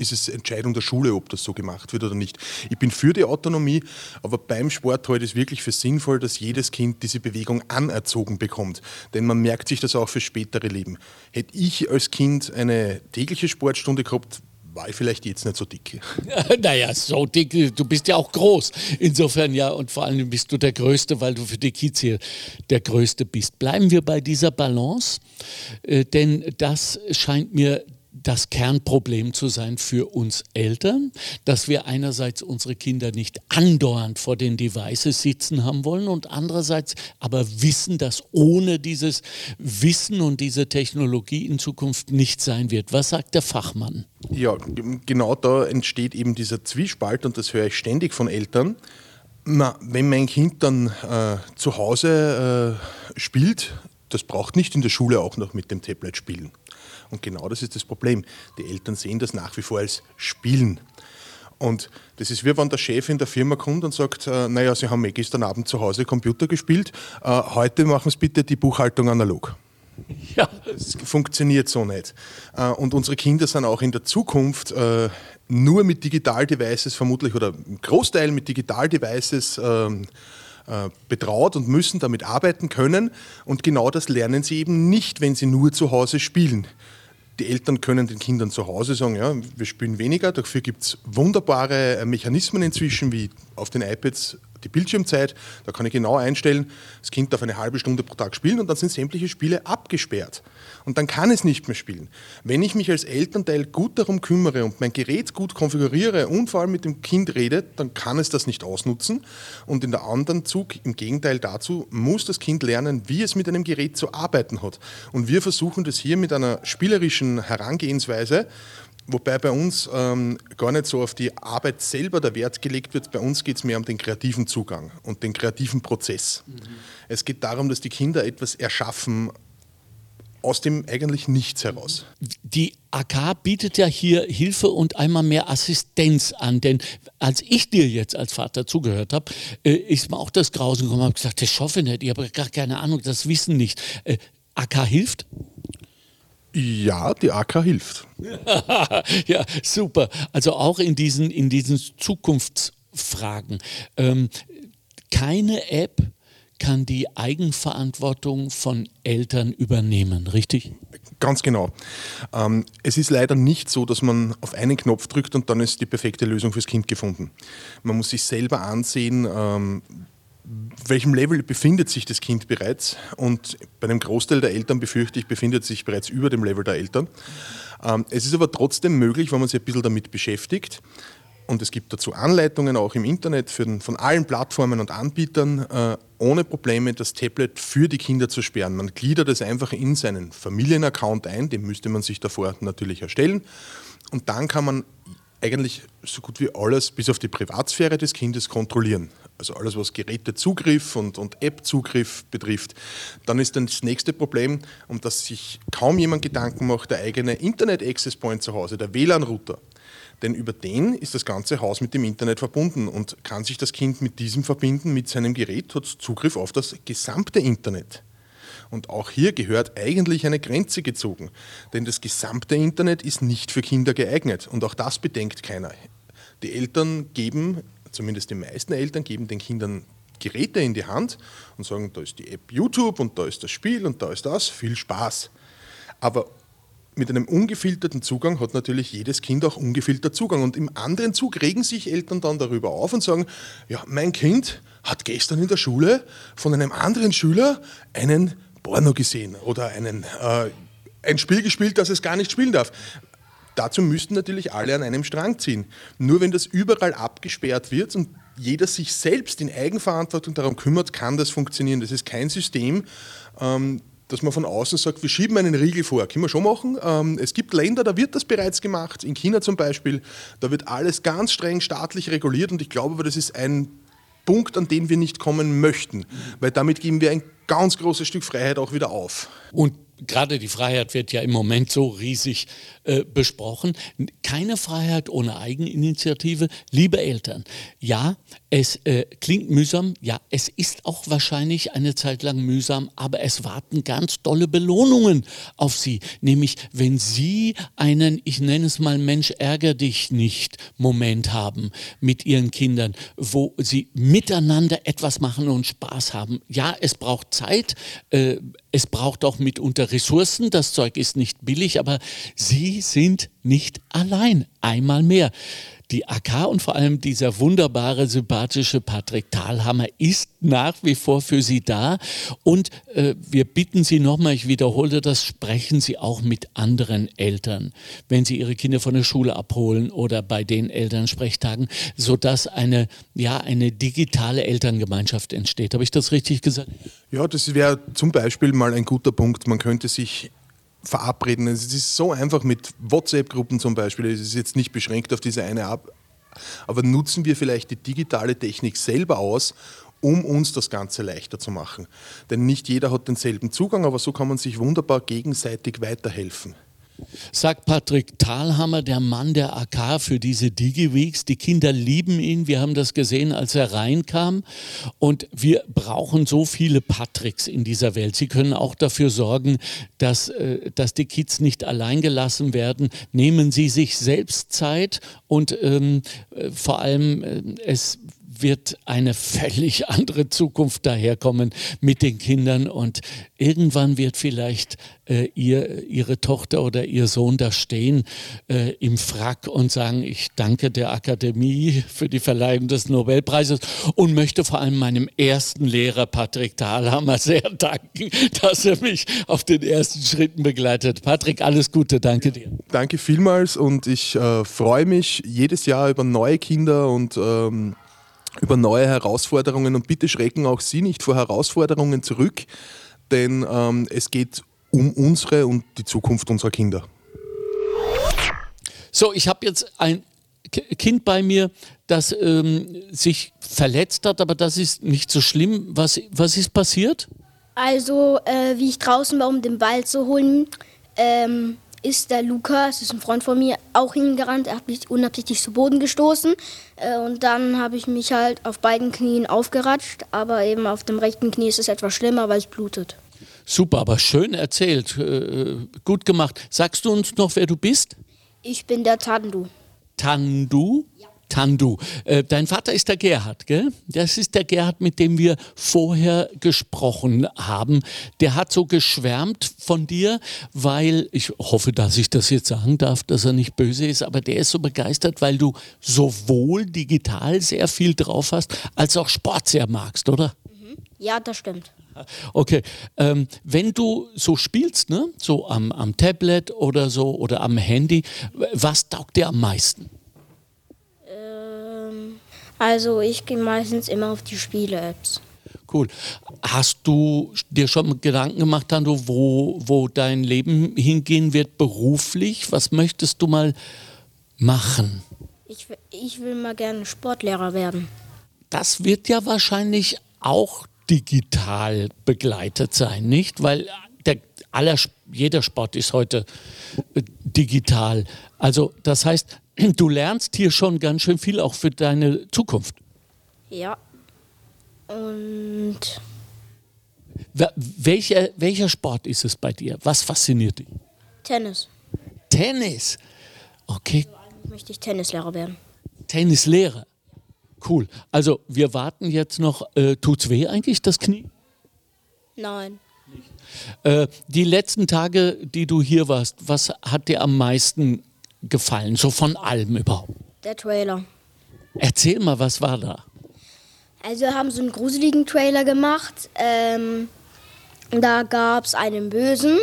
S6: ist es Entscheidung der Schule, ob das so gemacht wird oder nicht. Ich bin für die Autonomie, aber beim Sport ich es wirklich für sinnvoll, dass jedes Kind diese Bewegung anerzogen bekommt. Denn man merkt sich das auch für spätere Leben. Hätte ich als Kind eine tägliche Sportstunde gehabt, war ich vielleicht jetzt nicht so dick.
S2: naja, so dick, du bist ja auch groß. Insofern ja, und vor allem bist du der Größte, weil du für die Kids hier der Größte bist. Bleiben wir bei dieser Balance, äh, denn das scheint mir das Kernproblem zu sein für uns Eltern, dass wir einerseits unsere Kinder nicht andauernd vor den Devices sitzen haben wollen und andererseits aber wissen, dass ohne dieses Wissen und diese Technologie in Zukunft nicht sein wird. Was sagt der Fachmann?
S6: Ja, genau da entsteht eben dieser Zwiespalt und das höre ich ständig von Eltern. Na, wenn mein Kind dann äh, zu Hause äh, spielt, das braucht nicht in der Schule auch noch mit dem Tablet spielen. Und genau das ist das Problem. Die Eltern sehen das nach wie vor als Spielen. Und das ist wie wenn der Chef in der Firma kommt und sagt, äh, naja, Sie haben eh gestern Abend zu Hause Computer gespielt, äh, heute machen Sie bitte die Buchhaltung analog. Ja. Das funktioniert so nicht. Äh, und unsere Kinder sind auch in der Zukunft äh, nur mit Digital-Devices vermutlich oder im Großteil mit Digital-Devices ähm, äh, betraut und müssen damit arbeiten können. Und genau das lernen sie eben nicht, wenn sie nur zu Hause spielen. Die Eltern können den Kindern zu Hause sagen, ja, wir spielen weniger. Dafür gibt es wunderbare Mechanismen inzwischen, wie auf den iPads die Bildschirmzeit, da kann ich genau einstellen, das Kind darf eine halbe Stunde pro Tag spielen und dann sind sämtliche Spiele abgesperrt. Und dann kann es nicht mehr spielen. Wenn ich mich als Elternteil gut darum kümmere und mein Gerät gut konfiguriere und vor allem mit dem Kind rede, dann kann es das nicht ausnutzen. Und in der anderen Zug, im Gegenteil dazu, muss das Kind lernen, wie es mit einem Gerät zu arbeiten hat. Und wir versuchen das hier mit einer spielerischen Herangehensweise Wobei bei uns ähm, gar nicht so auf die Arbeit selber der Wert gelegt wird. Bei uns geht es mehr um den kreativen Zugang und den kreativen Prozess. Mhm. Es geht darum, dass die Kinder etwas erschaffen aus dem eigentlich nichts heraus.
S2: Die AK bietet ja hier Hilfe und einmal mehr Assistenz an, denn als ich dir jetzt als Vater zugehört habe, äh, ist mir auch das Grausen gekommen, habe gesagt, das schaffe ich nicht, ich habe gar keine Ahnung, das Wissen nicht. Äh, AK hilft?
S6: Ja, die AK hilft.
S2: ja, super. Also auch in diesen, in diesen Zukunftsfragen. Ähm, keine App kann die Eigenverantwortung von Eltern übernehmen, richtig?
S6: Ganz genau. Ähm, es ist leider nicht so, dass man auf einen Knopf drückt und dann ist die perfekte Lösung fürs Kind gefunden. Man muss sich selber ansehen, ähm, welchem Level befindet sich das Kind bereits? Und bei einem Großteil der Eltern befürchte ich, befindet sich bereits über dem Level der Eltern. Ähm, es ist aber trotzdem möglich, wenn man sich ein bisschen damit beschäftigt. und es gibt dazu Anleitungen auch im Internet den, von allen Plattformen und Anbietern, äh, ohne Probleme das Tablet für die Kinder zu sperren. Man gliedert es einfach in seinen Familienaccount ein, den müsste man sich davor natürlich erstellen. Und dann kann man eigentlich so gut wie alles bis auf die Privatsphäre des Kindes kontrollieren. Also alles, was Gerätezugriff und, und App-Zugriff betrifft. Dann ist dann das nächste Problem, um das sich kaum jemand Gedanken macht, der eigene Internet-Access-Point zu Hause, der WLAN-Router. Denn über den ist das ganze Haus mit dem Internet verbunden und kann sich das Kind mit diesem verbinden, mit seinem Gerät, hat Zugriff auf das gesamte Internet. Und auch hier gehört eigentlich eine Grenze gezogen, denn das gesamte Internet ist nicht für Kinder geeignet und auch das bedenkt keiner. Die Eltern geben, zumindest die meisten Eltern, geben den Kindern Geräte in die Hand und sagen, da ist die App YouTube und da ist das Spiel und da ist das, viel Spaß. Aber mit einem ungefilterten Zugang hat natürlich jedes Kind auch ungefiltert Zugang. Und im anderen Zug regen sich Eltern dann darüber auf und sagen, ja, mein Kind hat gestern in der Schule von einem anderen Schüler einen Porno gesehen oder einen, äh, ein Spiel gespielt, das es gar nicht spielen darf. Dazu müssten natürlich alle an einem Strang ziehen. Nur wenn das überall abgesperrt wird und jeder sich selbst in Eigenverantwortung darum kümmert, kann das funktionieren. Das ist kein System, ähm, dass man von außen sagt, wir schieben einen Riegel vor. Können wir schon machen. Ähm, es gibt Länder, da wird das bereits gemacht. In China zum Beispiel, da wird alles ganz streng staatlich reguliert und ich glaube, das ist ein Punkt, an den wir nicht kommen möchten, weil damit geben wir ein ganz großes Stück Freiheit auch wieder auf.
S2: Und gerade die Freiheit wird ja im Moment so riesig äh, besprochen. Keine Freiheit ohne Eigeninitiative. Liebe Eltern, ja, es äh, klingt mühsam, ja, es ist auch wahrscheinlich eine Zeit lang mühsam, aber es warten ganz tolle Belohnungen auf Sie. Nämlich, wenn Sie einen, ich nenne es mal Mensch, ärger dich nicht Moment haben mit Ihren Kindern, wo Sie miteinander etwas machen und Spaß haben. Ja, es braucht Zeit, äh, es braucht auch mitunter Ressourcen, das Zeug ist nicht billig, aber Sie sind nicht allein, einmal mehr. Die AK und vor allem dieser wunderbare, sympathische Patrick Thalhammer ist nach wie vor für Sie da. Und äh, wir bitten Sie nochmal, ich wiederhole das, sprechen Sie auch mit anderen Eltern, wenn Sie Ihre Kinder von der Schule abholen oder bei den Elternsprechtagen, sodass eine, ja, eine digitale Elterngemeinschaft entsteht. Habe ich das richtig gesagt?
S6: Ja, das wäre zum Beispiel mal ein guter Punkt. Man könnte sich verabreden. Es ist so einfach mit WhatsApp-Gruppen zum Beispiel. Es ist jetzt nicht beschränkt auf diese eine Ab. Aber nutzen wir vielleicht die digitale Technik selber aus, um uns das Ganze leichter zu machen. Denn nicht jeder hat denselben Zugang, aber so kann man sich wunderbar gegenseitig weiterhelfen.
S2: Sagt Patrick Thalhammer, der Mann der AK für diese DigiWeeks. Die Kinder lieben ihn. Wir haben das gesehen, als er reinkam. Und wir brauchen so viele Patricks in dieser Welt. Sie können auch dafür sorgen, dass, äh, dass die Kids nicht allein gelassen werden. Nehmen Sie sich selbst Zeit und ähm, äh, vor allem äh, es wird eine völlig andere Zukunft daherkommen mit den Kindern und irgendwann wird vielleicht äh, ihr, ihre Tochter oder ihr Sohn da stehen äh, im Frack und sagen, ich danke der Akademie für die Verleihung des Nobelpreises und möchte vor allem meinem ersten Lehrer Patrick Thalhammer sehr danken, dass er mich auf den ersten Schritten begleitet. Patrick, alles Gute, danke dir.
S6: Danke vielmals und ich äh, freue mich jedes Jahr über neue Kinder und ähm über neue Herausforderungen und bitte schrecken auch Sie nicht vor Herausforderungen zurück, denn ähm, es geht um unsere und die Zukunft unserer Kinder.
S2: So, ich habe jetzt ein Kind bei mir, das ähm, sich verletzt hat, aber das ist nicht so schlimm. Was, was ist passiert?
S7: Also, äh, wie ich draußen war, um den Ball zu holen, ähm, ist der Lukas, das ist ein Freund von mir, auch hingerannt. Er hat mich unabsichtlich zu Boden gestoßen. Äh, und dann habe ich mich halt auf beiden Knien aufgeratscht. Aber eben auf dem rechten Knie ist es etwas schlimmer, weil es blutet.
S2: Super, aber schön erzählt. Äh, gut gemacht. Sagst du uns noch, wer du bist?
S7: Ich bin der Tandu.
S2: Tandu? Ja. Tandu. Äh, dein Vater ist der Gerhard, gell? Das ist der Gerhard, mit dem wir vorher gesprochen haben. Der hat so geschwärmt von dir, weil ich hoffe, dass ich das jetzt sagen darf, dass er nicht böse ist, aber der ist so begeistert, weil du sowohl digital sehr viel drauf hast, als auch Sport sehr magst, oder?
S7: Mhm. Ja, das stimmt.
S2: Okay, ähm, wenn du so spielst, ne, so am, am Tablet oder so oder am Handy, was taugt dir am meisten?
S7: Also ich gehe meistens immer auf die Spiele-Apps.
S2: Cool. Hast du dir schon Gedanken gemacht, Tando, wo, wo dein Leben hingehen wird beruflich? Was möchtest du mal machen?
S7: Ich, ich will mal gerne Sportlehrer werden.
S2: Das wird ja wahrscheinlich auch digital begleitet sein, nicht? Weil der, aller, jeder Sport ist heute äh, digital. Also das heißt, du lernst hier schon ganz schön viel auch für deine Zukunft.
S7: Ja. Und
S2: Welcher, welcher Sport ist es bei dir? Was fasziniert dich?
S7: Tennis.
S2: Tennis. Okay,
S7: Eigentlich möchte ich Tennislehrer werden.
S2: Tennislehrer. Cool. Also wir warten jetzt noch. Äh, tut's weh eigentlich, das Knie?
S7: Nein.
S2: Äh, die letzten Tage, die du hier warst, was hat dir am meisten gefallen? So von allem überhaupt.
S7: Der Trailer.
S2: Erzähl mal, was war da?
S7: Also wir haben so einen gruseligen Trailer gemacht. Ähm, da gab es einen Bösen,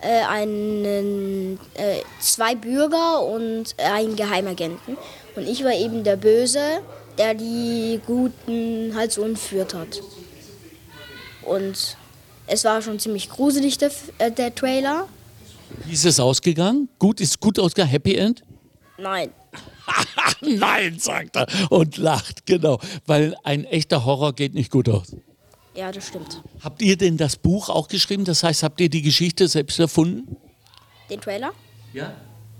S7: äh, einen, äh, zwei Bürger und einen Geheimagenten. Und ich war eben der Böse, der die Guten halt so entführt hat. Und es war schon ziemlich gruselig, der, äh, der Trailer.
S2: Wie ist es ausgegangen? Gut, ist gut ausgegangen? Happy End?
S7: Nein,
S2: Nein, sagt er und lacht, genau. Weil ein echter Horror geht nicht gut aus.
S7: ja, das stimmt.
S2: Habt ihr denn das Buch auch geschrieben? Das heißt, habt ihr die Geschichte selbst erfunden?
S7: Den Trailer?
S2: Ja.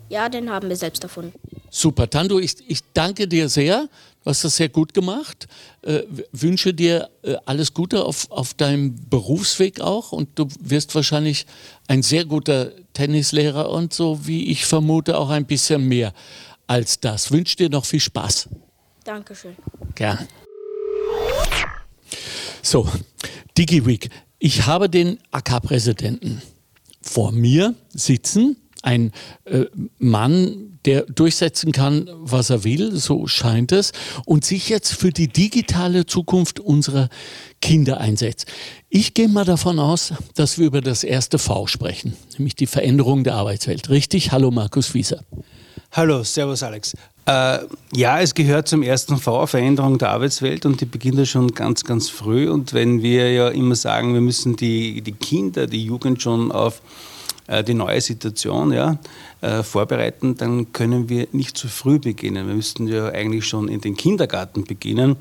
S7: Ja, den haben wir selbst erfunden.
S2: Super, Tando, ich, ich danke dir sehr. Du hast das sehr gut gemacht. Äh, wünsche dir äh, alles Gute auf, auf deinem Berufsweg auch. Und du wirst wahrscheinlich ein sehr guter Tennislehrer und so, wie ich vermute, auch ein bisschen mehr als das. Wünsche dir noch viel Spaß.
S7: Dankeschön.
S2: Gern. So, DigiWeek. Ich habe den AK-Präsidenten vor mir sitzen. Ein äh, Mann, der durchsetzen kann, was er will, so scheint es, und sich jetzt für die digitale Zukunft unserer Kinder einsetzt. Ich gehe mal davon aus, dass wir über das erste V sprechen, nämlich die Veränderung der Arbeitswelt. Richtig? Hallo Markus Wieser.
S8: Hallo, Servus Alex. Äh, ja, es gehört zum ersten V, Veränderung der Arbeitswelt und die beginnt ja schon ganz, ganz früh. Und wenn wir ja immer sagen, wir müssen die, die Kinder, die Jugend schon auf äh, die neue Situation ja, äh, vorbereiten, dann können wir nicht zu früh beginnen. Wir müssten ja eigentlich schon in den Kindergarten beginnen,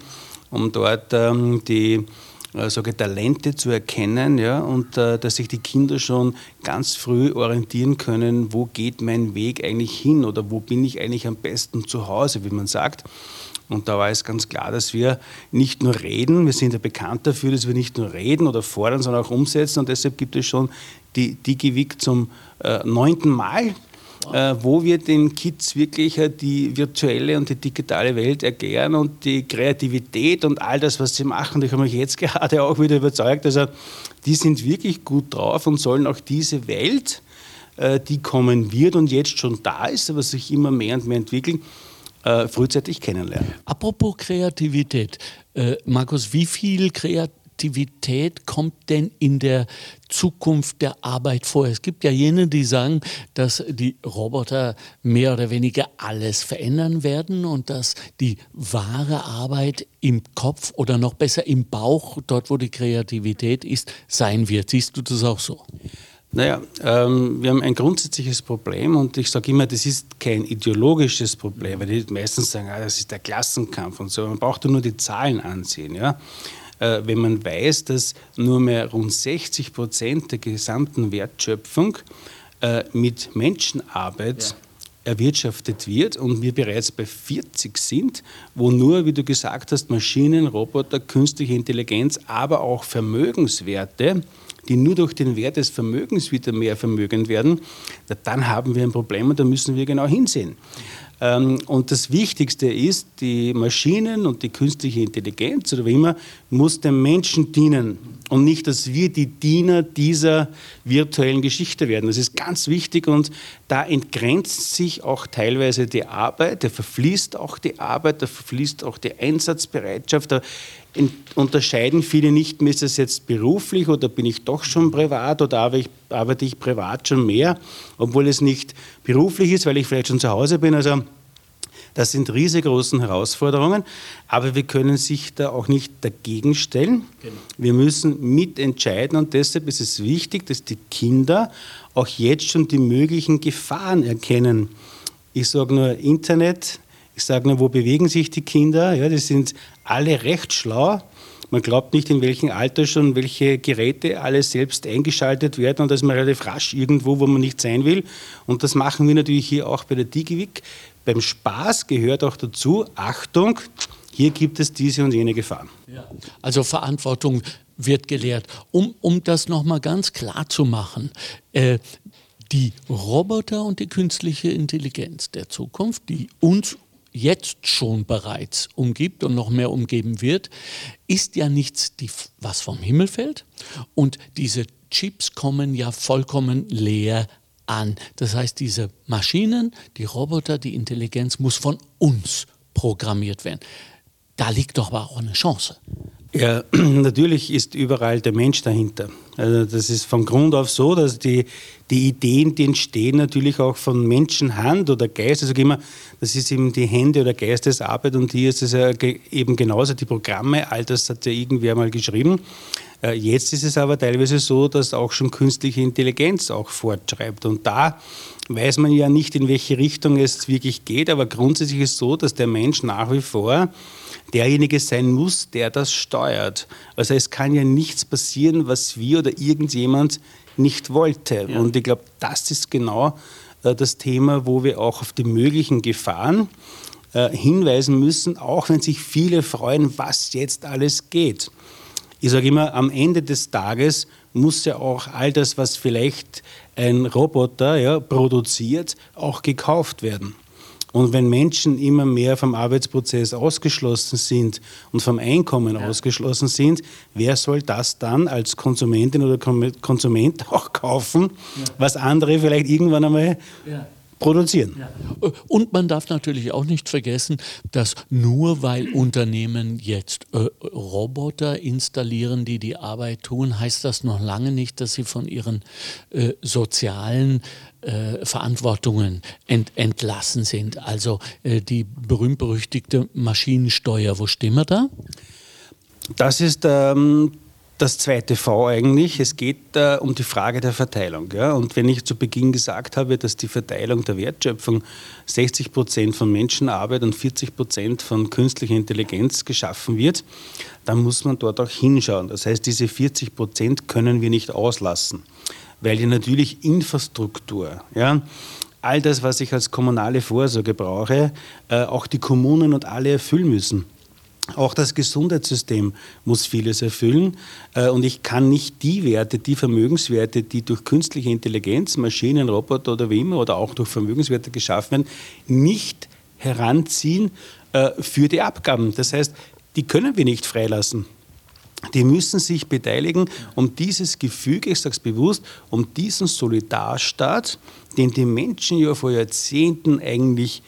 S8: um dort ähm, die äh, sage Talente zu erkennen ja, und dass sich die Kinder schon ganz früh orientieren können, wo geht mein Weg eigentlich hin oder wo bin ich eigentlich am besten zu Hause, wie man sagt. Und da war es ganz klar, dass wir nicht nur reden, wir sind ja bekannt dafür, dass wir nicht nur reden oder fordern, sondern auch umsetzen. Und deshalb gibt es schon die DigiWeek zum äh, neunten Mal, äh, wo wir den Kids wirklich äh, die virtuelle und die digitale Welt erklären und die Kreativität und all das, was sie machen. Ich habe mich jetzt gerade auch wieder überzeugt, also die sind wirklich gut drauf und sollen auch diese Welt, die kommen wird und jetzt schon da ist, aber sich immer mehr und mehr entwickeln, frühzeitig kennenlernen.
S2: Apropos Kreativität, Markus, wie viel Kreativität kommt denn in der Zukunft der Arbeit vor? Es gibt ja jene, die sagen, dass die Roboter mehr oder weniger alles verändern werden und dass die wahre Arbeit im Kopf oder noch besser im Bauch, dort wo die Kreativität ist, sein wird. Siehst du das auch so?
S8: Naja, ähm, wir haben ein grundsätzliches Problem und ich sage immer, das ist kein ideologisches Problem, weil die meistens sagen, ah, das ist der Klassenkampf und so. Man braucht nur die Zahlen ansehen. Ja? Äh, wenn man weiß, dass nur mehr rund 60 Prozent der gesamten Wertschöpfung äh, mit Menschenarbeit erwirtschaftet wird und wir bereits bei 40 sind, wo nur, wie du gesagt hast, Maschinen, Roboter, künstliche Intelligenz, aber auch Vermögenswerte, die nur durch den Wert des Vermögens wieder mehr vermögend werden, dann haben wir ein Problem und da müssen wir genau hinsehen. Ähm, Und das Wichtigste ist, die Maschinen und die künstliche Intelligenz oder wie immer, muss dem Menschen dienen und nicht, dass wir die Diener dieser virtuellen Geschichte werden. Das ist ganz wichtig und da entgrenzt sich auch teilweise die Arbeit, da verfließt auch die Arbeit, da verfließt auch die Einsatzbereitschaft. Da unterscheiden viele nicht mehr, ist das jetzt beruflich oder bin ich doch schon privat oder arbeite ich, arbeite ich privat schon mehr, obwohl es nicht beruflich ist, weil ich vielleicht schon zu Hause bin. Also Das sind riesengroße Herausforderungen, aber wir können sich da auch nicht dagegen stellen. Genau. Wir müssen mitentscheiden und deshalb ist es wichtig, dass die Kinder auch jetzt schon die möglichen Gefahren erkennen. Ich sage nur Internet, ich sage nur, wo bewegen sich die Kinder? Ja, die sind alle recht schlau. Man glaubt nicht, in welchem Alter schon welche Geräte alle selbst eingeschaltet werden und da ist man relativ rasch irgendwo, wo man nicht sein will. Und das machen wir natürlich hier auch bei der DigiWik. Beim Spaß gehört auch dazu, Achtung, hier gibt es diese und jene Gefahren.
S2: Ja. Also Verantwortung wird gelehrt. Um, um das nochmal ganz klar zu machen, äh, die Roboter und die künstliche Intelligenz der Zukunft, die uns jetzt schon bereits umgibt und noch mehr umgeben wird, ist ja nichts, die, was vom Himmel fällt. Und diese Chips kommen ja vollkommen leer an. Das heißt, diese Maschinen, die Roboter, die Intelligenz muss von uns programmiert werden. Da liegt doch aber auch eine Chance.
S8: Ja, natürlich ist überall der Mensch dahinter. Also das ist von Grund auf so, dass die, die Ideen, die entstehen, natürlich auch von Menschenhand oder Geist. Also immer, das ist eben die Hände- oder Geistesarbeit und hier ist es ja eben genauso die Programme, all das hat ja irgendwer mal geschrieben. Äh, jetzt ist es aber teilweise so, dass auch schon künstliche Intelligenz auch fortschreibt. Und da weiß man ja nicht, in welche Richtung es wirklich geht, aber grundsätzlich ist es so, dass der Mensch nach wie vor derjenige sein muss, der das steuert. Also es kann ja nichts passieren, was wir oder irgendjemand nicht wollte. Ja. Und ich glaube, das ist genau äh, das Thema, wo wir auch auf die möglichen Gefahren äh, hinweisen müssen, auch wenn sich viele freuen, was jetzt alles geht. Ich sage immer, am Ende des Tages muss ja auch all das, was vielleicht ein Roboter ja, produziert, auch gekauft werden. Und wenn Menschen immer mehr vom Arbeitsprozess ausgeschlossen sind und vom Einkommen ja. ausgeschlossen sind, wer soll das dann als Konsumentin oder Konsument auch kaufen, ja. was andere vielleicht irgendwann einmal ja produzieren.
S2: Und man darf natürlich auch nicht vergessen, dass nur weil Unternehmen jetzt äh, Roboter installieren, die die Arbeit tun, heißt das noch lange nicht, dass sie von ihren äh, sozialen äh, Verantwortungen ent, entlassen sind. Also äh, die berühmt-berüchtigte Maschinensteuer, wo stehen wir da?
S8: Das ist ähm, das zweite V eigentlich. Es geht äh, um die Frage der Verteilung. Ja? Und wenn ich zu Beginn gesagt habe, dass die Verteilung der Wertschöpfung 60 Prozent von Menschenarbeit und 40 Prozent von künstlicher Intelligenz geschaffen wird, dann muss man dort auch hinschauen. Das heißt, diese 40 Prozent können wir nicht auslassen, weil ja natürlich Infrastruktur, ja, all das, was ich als kommunale Vorsorge brauche, äh, auch die Kommunen und alle erfüllen müssen. Auch das Gesundheitssystem muss vieles erfüllen. Äh, und ich kann nicht die Werte, die Vermögenswerte, die durch künstliche Intelligenz, Maschinen, Roboter oder wie immer oder auch durch Vermögenswerte geschaffen werden, nicht heranziehen äh, für die Abgaben. Das heißt, die können wir nicht freilassen. Die müssen sich beteiligen, um dieses Gefüge, ich sage es bewusst, um diesen Solidarstaat, den die Menschen ja vor Jahrzehnten eigentlich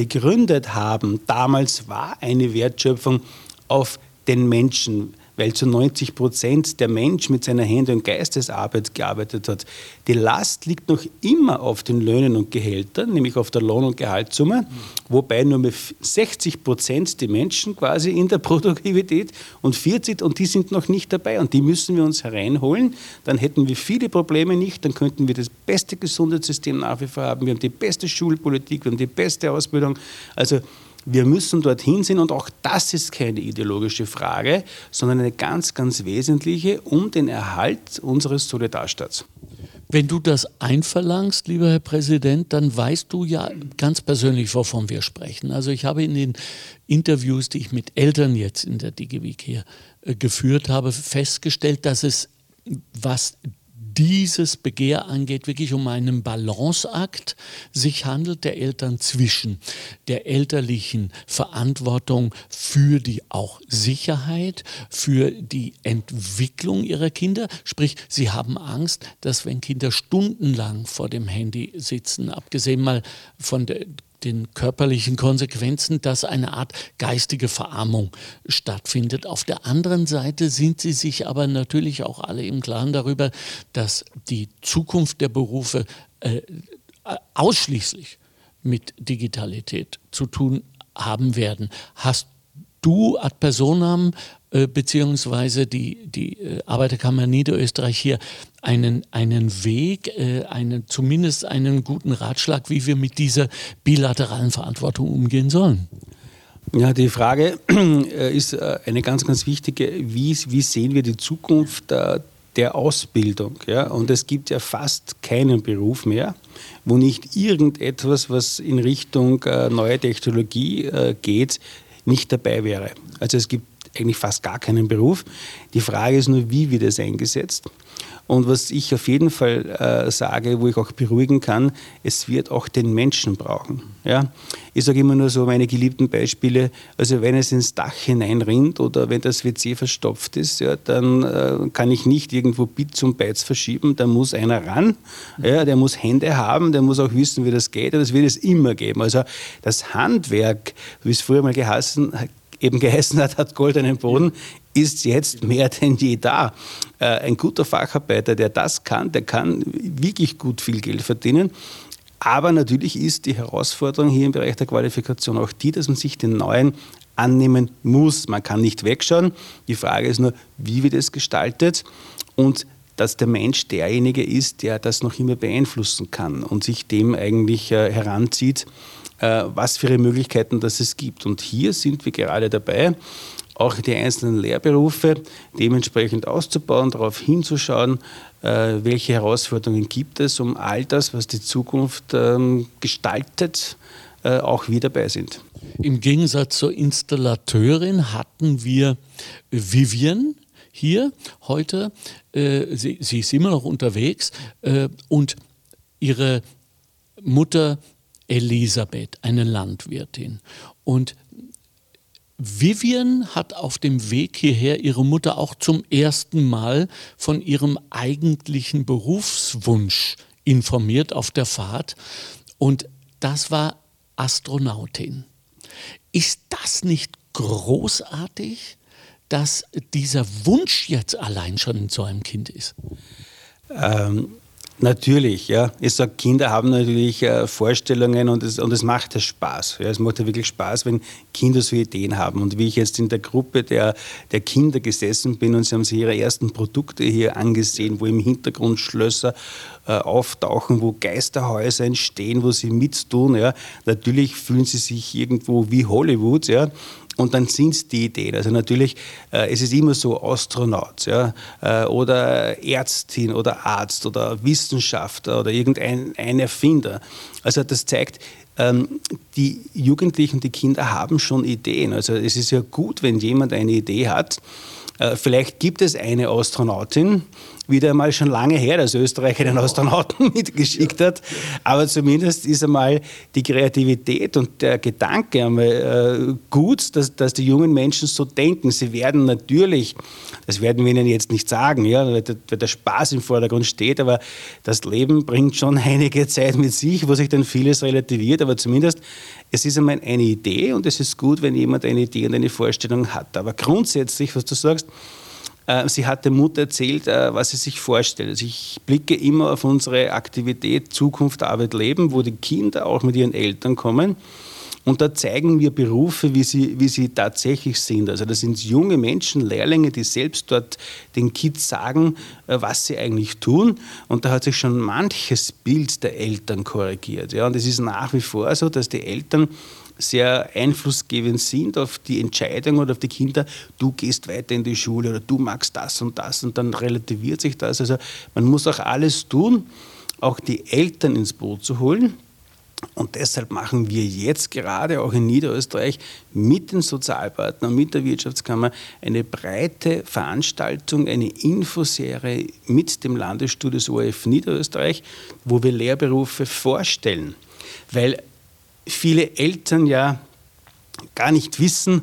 S8: begründet haben, damals war eine Wertschöpfung auf den Menschen weil zu 90 Prozent der Mensch mit seiner Hände- und Geistesarbeit gearbeitet hat. Die Last liegt noch immer auf den Löhnen und Gehältern, nämlich auf der Lohn- und Gehaltssumme, wobei nur mehr 60 Prozent die Menschen quasi in der Produktivität und 40 und die sind noch nicht dabei und die müssen wir uns hereinholen. Dann hätten wir viele Probleme nicht, dann könnten wir das beste Gesundheitssystem nach wie vor haben, wir haben die beste Schulpolitik, wir haben die beste Ausbildung. Also wir müssen dorthin sehen und auch das ist keine ideologische Frage, sondern eine ganz, ganz wesentliche um den Erhalt unseres Solidarstaats.
S2: Wenn du das einverlangst, lieber Herr Präsident, dann weißt du ja ganz persönlich, wovon wir sprechen. Also ich habe in den Interviews, die ich mit Eltern jetzt in der DigiWeek hier äh, geführt habe, festgestellt, dass es, was dieses Begehr angeht, wirklich um einen Balanceakt sich handelt der Eltern zwischen der elterlichen Verantwortung für die auch Sicherheit, für die Entwicklung ihrer Kinder. Sprich, sie haben Angst, dass wenn Kinder stundenlang vor dem Handy sitzen, abgesehen mal von der den körperlichen Konsequenzen, dass eine Art geistige Verarmung stattfindet. Auf der anderen Seite sind sie sich aber natürlich auch alle im Klaren darüber, dass die Zukunft der Berufe äh, ausschließlich mit Digitalität zu tun haben werden. Hast du ad personam äh, beziehungsweise die, die äh, Arbeiterkammer Niederösterreich hier einen, einen Weg, äh, einen, zumindest einen guten Ratschlag, wie wir mit dieser bilateralen Verantwortung umgehen sollen?
S8: Ja, die Frage ist eine ganz, ganz wichtige. Wie, wie sehen wir die Zukunft der, der Ausbildung? Ja? Und es gibt ja fast keinen Beruf mehr, wo nicht irgendetwas, was in Richtung neue Technologie geht, nicht dabei wäre. Also es gibt eigentlich fast gar keinen Beruf. Die Frage ist nur, wie wird es eingesetzt? Und was ich auf jeden Fall äh, sage, wo ich auch beruhigen kann, es wird auch den Menschen brauchen. Ja? Ich sage immer nur so meine geliebten Beispiele, also wenn es ins Dach hineinrinnt oder wenn das WC verstopft ist, ja, dann äh, kann ich nicht irgendwo Bit zum Beiz verschieben, da muss einer ran, ja, der muss Hände haben, der muss auch wissen, wie das geht und das wird es immer geben. Also das Handwerk, wie es früher mal geheißen, eben geheißen hat, hat goldenen Boden, ist jetzt mehr denn je da. Äh, ein guter Facharbeiter, der das kann, der kann wirklich gut viel Geld verdienen. Aber natürlich ist die Herausforderung hier im Bereich der Qualifikation auch die, dass man sich den neuen annehmen muss. Man kann nicht wegschauen. Die Frage ist nur, wie wird es gestaltet und dass der Mensch derjenige ist, der das noch immer beeinflussen kann und sich dem eigentlich äh, heranzieht, was für Möglichkeiten das es gibt. Und hier sind wir gerade dabei, auch die einzelnen Lehrberufe dementsprechend auszubauen, darauf hinzuschauen, äh, welche Herausforderungen gibt es, um all das, was die Zukunft ähm, gestaltet, äh, auch wieder dabei sind.
S2: Im Gegensatz zur Installateurin hatten wir Vivian hier heute. Äh, sie, ist immer noch unterwegs und ihre Mutter Elisabeth, eine Landwirtin. Und Vivian hat auf dem Weg hierher ihre Mutter auch zum ersten Mal von ihrem eigentlichen Berufswunsch informiert auf der Fahrt. Und das war Astronautin. Ist das nicht großartig, dass dieser Wunsch jetzt allein schon in so einem Kind ist?
S8: Ähm, Natürlich, ja. Ich sage, Kinder haben natürlich äh, Vorstellungen und es, und es macht ja Spaß. Ja. Es macht ja wirklich Spaß, wenn Kinder so Ideen haben. Und wie ich jetzt in der Gruppe der, der Kinder gesessen bin und sie haben sich ihre ersten Produkte hier angesehen, wo im Hintergrund Schlösser äh, auftauchen, wo Geisterhäuser entstehen, wo sie mittun, ja. Natürlich fühlen sie sich irgendwo wie Hollywood, ja. Und dann sind es die Ideen. Also natürlich, äh, es ist immer so Astronaut ja, äh, oder Ärztin oder Arzt oder Wissenschaftler oder irgendein ein Erfinder. Also das zeigt, ähm, die Jugendlichen, die Kinder haben schon Ideen. Also es ist ja gut, wenn jemand eine Idee hat. Äh, vielleicht gibt es eine Astronautin, wieder einmal schon lange her, dass Österreich einen Astronauten mitgeschickt hat. Aber zumindest ist einmal die Kreativität und der Gedanke einmal äh, gut, dass, dass die jungen Menschen so denken. Sie werden natürlich, das werden wir ihnen jetzt nicht sagen, ja, weil der, weil der Spaß im Vordergrund steht, aber das Leben bringt schon einige Zeit mit sich, wo sich dann vieles relativiert, aber zumindest es ist einmal eine Idee und es ist gut, wenn jemand eine Idee und eine Vorstellung hat. Aber grundsätzlich, was du sagst, sie hat der Mutter erzählt, äh, was sie sich vorstellt. Also ich blicke immer auf unsere Aktivität Zukunft, Arbeit, Leben, wo die Kinder auch mit ihren Eltern kommen. Und da zeigen wir Berufe, wie sie, wie sie tatsächlich sind. Also das sind junge Menschen, Lehrlinge, die selbst dort den Kids sagen, äh, was sie eigentlich tun. Und da hat sich schon manches Bild der Eltern korrigiert. Ja, und es ist nach wie vor so, dass die Eltern sehr einflussgebend sind auf die Entscheidung oder auf die Kinder, du gehst weiter in die Schule oder du magst das und das und dann relativiert sich das. Also man muss auch alles tun, auch die Eltern ins Boot zu holen. Und deshalb machen wir jetzt gerade auch in Niederösterreich mit den Sozialpartnern, mit der Wirtschaftskammer eine breite Veranstaltung, eine Infoserie mit dem Landesstudios ORF Niederösterreich, wo wir Lehrberufe vorstellen. Weil viele Eltern ja gar nicht wissen,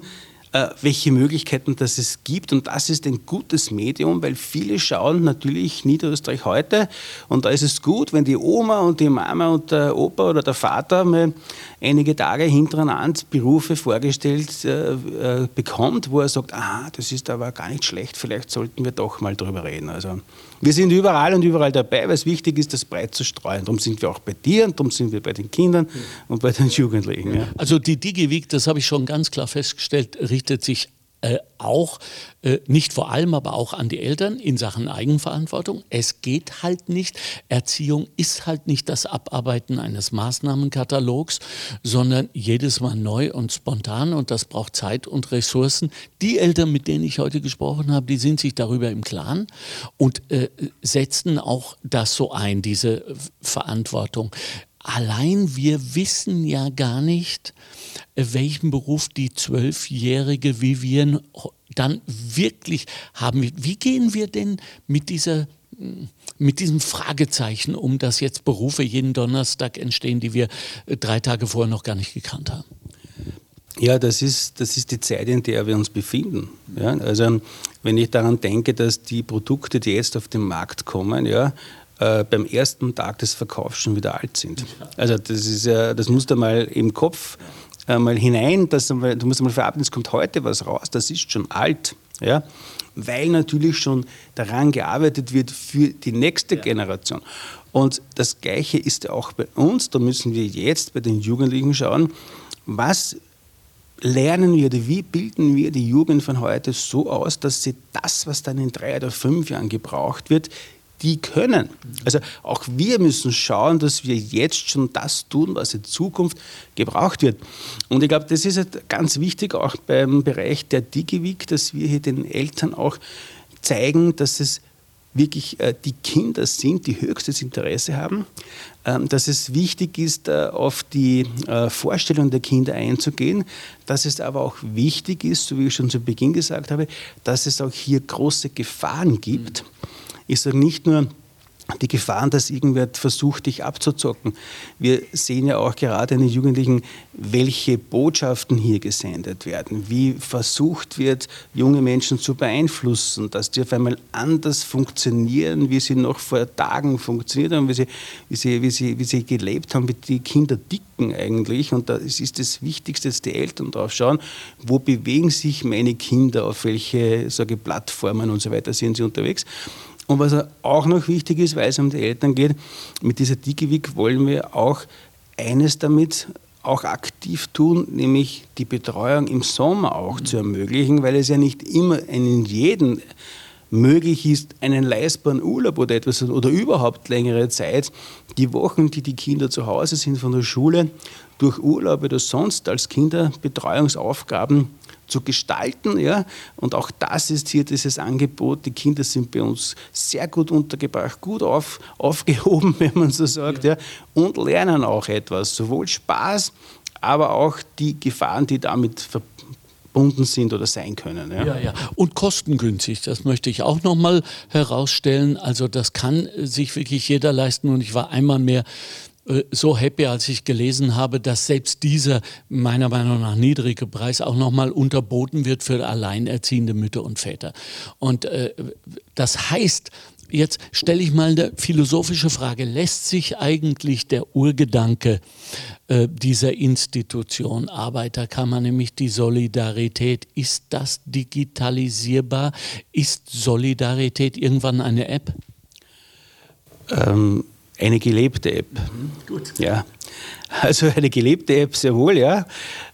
S8: äh, welche Möglichkeiten das es gibt. Und das ist ein gutes Medium, weil viele schauen natürlich Niederösterreich heute. Und da ist es gut, wenn die Oma und die Mama und der Opa oder der Vater mal einige Tage hintereinander Berufe vorgestellt äh, äh, bekommt, wo er sagt, aha, das ist aber gar nicht schlecht, vielleicht sollten wir doch mal drüber reden. Also wir sind überall und überall dabei, weil es wichtig ist, das breit zu streuen. Darum sind wir auch bei dir und darum sind wir bei den Kindern und bei den Jugendlichen. Ja.
S2: Also die DigiWeek, das habe ich schon ganz klar festgestellt, richtet sich äh, auch, äh, nicht vor allem, aber auch an die Eltern in Sachen Eigenverantwortung. Es geht halt nicht. Erziehung ist halt nicht das Abarbeiten eines Maßnahmenkatalogs, sondern jedes Mal neu und spontan und das braucht Zeit und Ressourcen. Die Eltern, mit denen ich heute gesprochen habe, die sind sich darüber im Klaren und äh, setzen auch das so ein, diese Verantwortung. Allein wir wissen ja gar nicht, welchen Beruf die zwölfjährige Vivian dann wirklich haben wird. Wie gehen wir denn mit dieser mm, mit diesem Fragezeichen um, dass jetzt Berufe jeden Donnerstag entstehen, die wir äh, drei Tage vorher noch gar nicht gekannt haben?
S8: Ja, das ist, das ist die Zeit, in der wir uns befinden. Ja, also wenn ich daran denke, dass die Produkte, die jetzt auf den Markt kommen, ja, äh, beim ersten Tag des Verkaufs schon wieder alt sind. Also das ist ja, das musst du mal im Kopf mal hinein, dass du, mal, du musst mal verarbeiten, es kommt heute was raus, das ist schon alt. Ja? Weil natürlich schon daran gearbeitet wird für die nächste ja. Generation. Und das Gleiche ist auch bei uns, da müssen wir jetzt bei den Jugendlichen schauen, was lernen wir oder wie bilden wir die Jugend von heute so aus, dass sie das, was dann in drei oder fünf Jahren gebraucht wird, die können. Also auch wir müssen schauen, dass wir jetzt schon das tun, was in Zukunft gebraucht wird. Und ich glaube, das ist halt ganz wichtig auch beim Bereich der DigiWeek, dass wir hier den Eltern auch zeigen, dass es wirklich äh, die Kinder sind, die höchstes Interesse haben, ähm, dass es wichtig ist, äh, auf die äh, Vorstellung der Kinder einzugehen, dass es aber auch wichtig ist, so wie ich schon zu Beginn gesagt habe, dass es auch hier große Gefahren gibt. Mhm ich sage nicht nur, die Gefahren, dass irgendwer versucht, dich abzuzocken. Wir sehen ja auch gerade in den Jugendlichen, welche Botschaften hier gesendet werden, wie versucht wird, junge Menschen zu beeinflussen, dass die auf einmal anders funktionieren, wie sie noch vor Tagen funktioniert haben, wie sie, wie sie, wie sie, wie sie gelebt haben, wie die Kinder dicken eigentlich. Und da ist das Wichtigste, dass die Eltern drauf schauen, wo bewegen sich meine Kinder, auf welche sage, Plattformen und so weiter sind sie unterwegs. Und was auch noch wichtig ist, weil es um die Eltern geht, mit dieser DigiWeek wollen wir auch eines damit auch aktiv tun, nämlich die Betreuung im Sommer auch zu ermöglichen, weil es ja nicht immer in jedem möglich ist, einen leistbaren Urlaub oder etwas oder überhaupt längere Zeit, die Wochen, die die Kinder zu Hause sind von der Schule, durch Urlaub oder sonst als Kinderbetreuungsaufgaben zu gestalten. Ja? Und auch das ist hier dieses Angebot. Die Kinder sind bei uns sehr gut untergebracht, gut auf, aufgehoben, wenn man so sagt, ja. und lernen auch etwas. Sowohl Spaß, aber auch die Gefahren, die damit verbunden sind oder sein können. Ja.
S2: ja, ja. Und kostengünstig, das möchte ich auch nochmal herausstellen. Also das kann sich wirklich jeder leisten. Und ich war einmal mehr äh, so happy, als ich gelesen habe, dass selbst dieser meiner Meinung nach niedrige Preis auch nochmal unterboten wird für alleinerziehende Mütter und Väter. Und äh, das heißt, jetzt stelle ich mal eine philosophische Frage, lässt sich eigentlich der Urgedanke äh, dieser Institution Arbeiterkammer, nämlich die Solidarität, ist das digitalisierbar? Ist Solidarität irgendwann eine App?
S8: Ähm eine gelebte App. Mhm, gut. Ja. Also eine gelebte App sehr wohl, ja.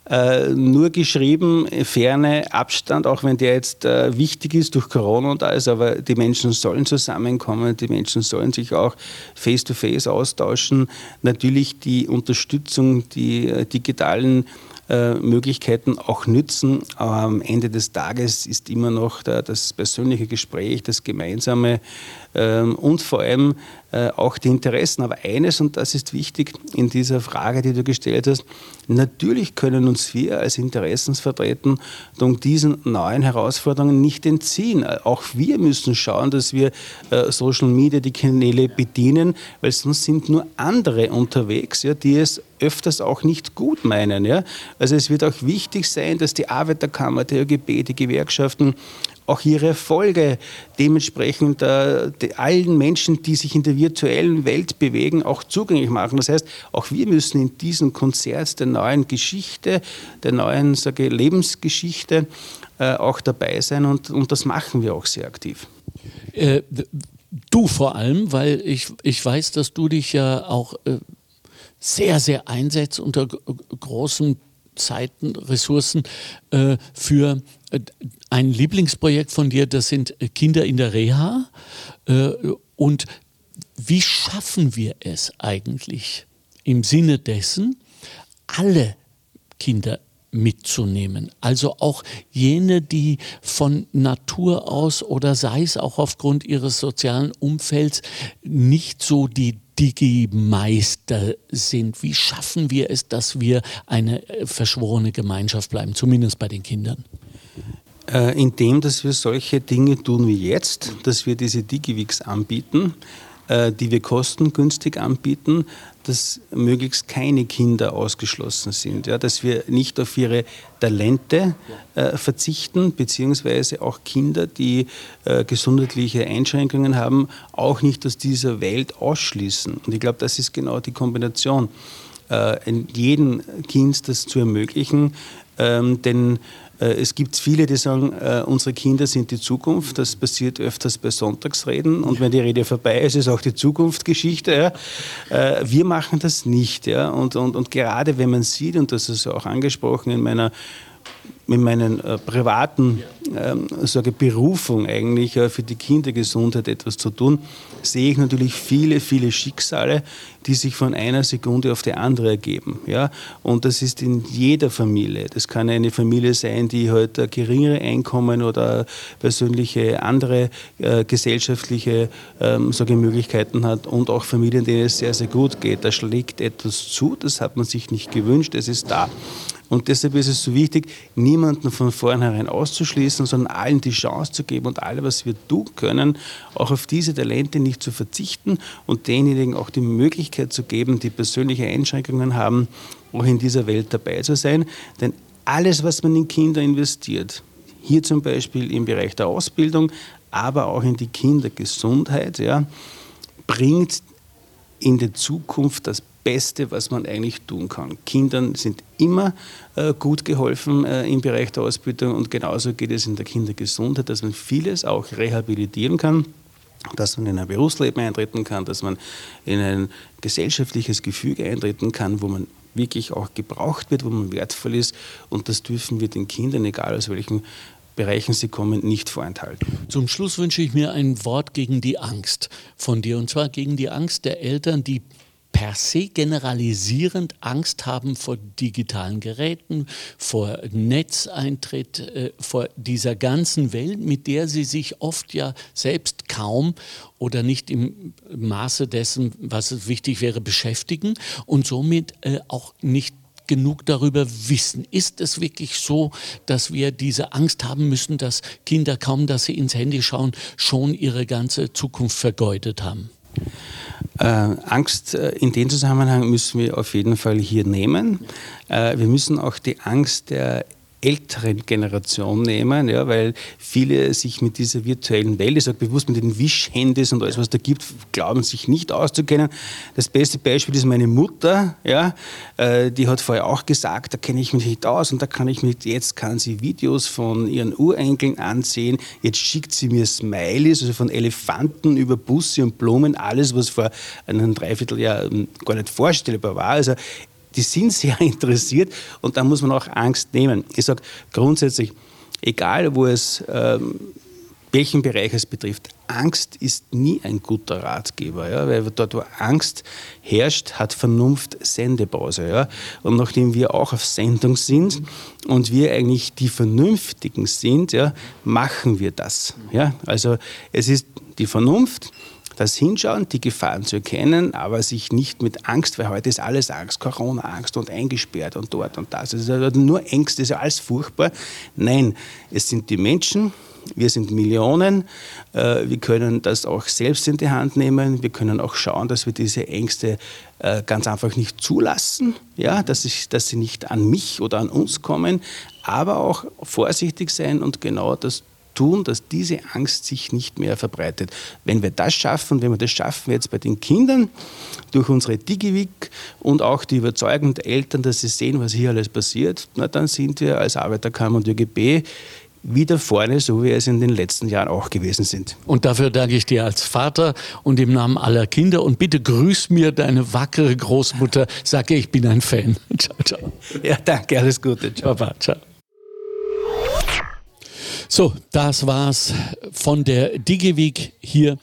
S8: Äh, nur geschrieben, ferne Abstand, auch wenn der jetzt äh, wichtig ist durch Corona und alles, aber die Menschen sollen zusammenkommen, die Menschen sollen sich auch face-to-face -face austauschen. Natürlich die Unterstützung, die äh, digitalen äh, Möglichkeiten auch nützen. Aber am Ende des Tages ist immer noch der, das persönliche Gespräch, das gemeinsame ähm, und vor allem äh, auch die Interessen. Aber eines, und das ist wichtig in dieser Frage, die du gestellt hast, natürlich können uns wir als Interessensvertreter diesen neuen Herausforderungen nicht entziehen. Auch wir müssen schauen, dass wir äh, Social Media, die Kanäle bedienen, weil sonst sind nur andere unterwegs, ja, die es öfters auch nicht gut meinen. Ja? Also es wird auch wichtig sein, dass die Arbeiterkammer, der ÖGB, die Gewerkschaften auch ihre Erfolge dementsprechend äh, die, allen Menschen, die sich in der virtuellen Welt bewegen, auch zugänglich machen. Das heißt, auch wir müssen in diesem Konzert der neuen Geschichte, der neuen sage, Lebensgeschichte äh, auch dabei sein und, und das machen wir auch sehr aktiv.
S2: Äh, du vor allem, weil ich, ich weiß, dass du dich ja auch äh, sehr, sehr einsetzt unter großen Zeiten, Ressourcen äh, für äh, ein Lieblingsprojekt von dir, das sind äh, Kinder in der Reha. Äh, und wie schaffen wir es eigentlich im Sinne dessen, alle Kinder mitzunehmen. Also auch jene, die von Natur aus oder sei es auch aufgrund ihres sozialen Umfelds nicht so die Digi-Meister sind. Wie schaffen wir es, dass wir eine äh, verschworene Gemeinschaft bleiben, zumindest bei den Kindern?
S8: Äh, indem, dass wir solche Dinge tun wie jetzt, dass wir diese Digivix anbieten, äh, die wir kostengünstig anbieten, dass möglichst keine Kinder ausgeschlossen sind, ja, dass wir nicht auf ihre Talente äh, verzichten, beziehungsweise auch Kinder, die äh, gesundheitliche Einschränkungen haben, auch nicht aus dieser Welt ausschließen. Und ich glaube, das ist genau die Kombination, äh, jedem Kind das zu ermöglichen, ähm, denn es gibt viele, die sagen, äh, unsere Kinder sind die Zukunft. Das passiert öfters bei Sonntagsreden. Und wenn die Rede vorbei ist, ist auch die Zukunft Geschichte. Äh, wir machen das nicht. Und, und, und gerade wenn man sieht, und das ist auch angesprochen in meiner mit meinen äh, privaten ähm, sage Berufung eigentlich äh, für die Kindergesundheit etwas zu tun, sehe ich natürlich viele, viele Schicksale, die sich von einer Sekunde auf die andere ergeben. Ja? Und das ist in jeder Familie. Das kann eine Familie sein, die heute halt geringere Einkommen oder persönliche andere äh, gesellschaftliche ähm, sage Möglichkeiten hat und auch Familien, denen es sehr, sehr gut geht. Da schlägt etwas zu, das hat man sich nicht gewünscht, es ist da. Und deshalb ist es so wichtig, niemanden von vornherein auszuschließen, sondern allen die Chance zu geben und alle, was wir tun können, auch auf diese Talente nicht zu verzichten und denjenigen auch die Möglichkeit zu geben, die persönliche Einschränkungen haben, auch in dieser Welt dabei zu sein. Denn alles, was man in Kinder investiert, hier zum Beispiel im Bereich der Ausbildung, aber auch in die Kindergesundheit, ja, bringt in der Zukunft das Beste, was man eigentlich tun kann. Kindern sind immer äh, gut geholfen äh, im Bereich der Ausbildung und genauso geht es in der Kindergesundheit, dass man vieles auch rehabilitieren kann dass man in ein Berufsleben eintreten kann, dass man in ein gesellschaftliches Gefüge eintreten kann, wo man wirklich auch gebraucht wird, wo man wertvoll ist. Und das dürfen wir den Kindern, egal aus welchen Bereichen sie kommen, nicht vorenthalten.
S2: Zum Schluss wünsche ich mir ein Wort gegen die Angst von dir, und zwar gegen die Angst der Eltern, die per se generalisierend Angst haben vor digitalen Geräten, vor Netzeintritt, äh, vor dieser ganzen Welt, mit der sie sich oft ja selbst kaum oder nicht im Maße dessen, was wichtig wäre, beschäftigen und somit äh, auch nicht genug darüber wissen. Ist es wirklich so, dass wir diese Angst haben müssen, dass Kinder kaum, dass sie ins Handy schauen, schon ihre ganze Zukunft vergeudet haben?
S8: Äh, Angst äh, in dem Zusammenhang müssen wir auf jeden Fall hier nehmen. Äh, wir müssen auch die Angst der älteren Generation nehmen, ja, weil viele sich mit dieser virtuellen Welt, ich sage bewusst mit den Wischhandys und alles, was da gibt, glauben sich nicht auszukennen. Das beste Beispiel ist meine Mutter, ja, äh, die hat vorher auch gesagt, da kenne ich mich nicht aus und da kann ich mit, jetzt kann sie Videos von ihren Urenkeln ansehen, jetzt schickt sie mir Smileys, also von Elefanten über Busse und Blumen, alles, was vor einem Dreivierteljahr ähm, gar nicht vorstellbar war. Also die sind sehr interessiert und da muss man auch Angst nehmen. Ich sage grundsätzlich, egal wo es, ähm, welchen Bereich es betrifft, Angst ist nie ein guter Ratgeber, ja, weil dort, wo Angst herrscht, hat Vernunft Sendepause. Ja. Und nachdem wir auch auf Sendung sind und wir eigentlich die Vernünftigen sind, ja, machen wir das. Ja. Also es ist die Vernunft, das Hinschauen, die Gefahren zu erkennen, aber sich nicht mit Angst, weil heute ist alles Angst, Corona-Angst und eingesperrt und dort und das. Es ist nur Ängste, es ist alles furchtbar. Nein, es sind die Menschen, wir sind Millionen. Äh, wir können das auch selbst in die Hand nehmen. Wir können auch schauen, dass wir diese Ängste äh, ganz einfach nicht zulassen, ja, dass, ich, dass sie nicht an mich oder an uns kommen, aber auch vorsichtig sein und genau das tun, dass diese Angst sich nicht mehr verbreitet. Wenn wir das schaffen, wenn wir das schaffen jetzt bei den Kindern durch unsere DigiWik und auch die Überzeugung der Eltern, dass sie sehen, was hier alles passiert, na, dann sind wir als Arbeiterkammer und ÖGB wieder vorne, so wie es in den letzten Jahren auch gewesen sind.
S2: Und dafür danke ich dir als Vater und im Namen aller Kinder und bitte grüß mir deine wackere Großmutter. Sage, ich bin ein Fan. Ciao, ciao.
S8: Ja, danke, alles Gute.
S2: Ciao, ciao. So, das war's von der DigiWeek hier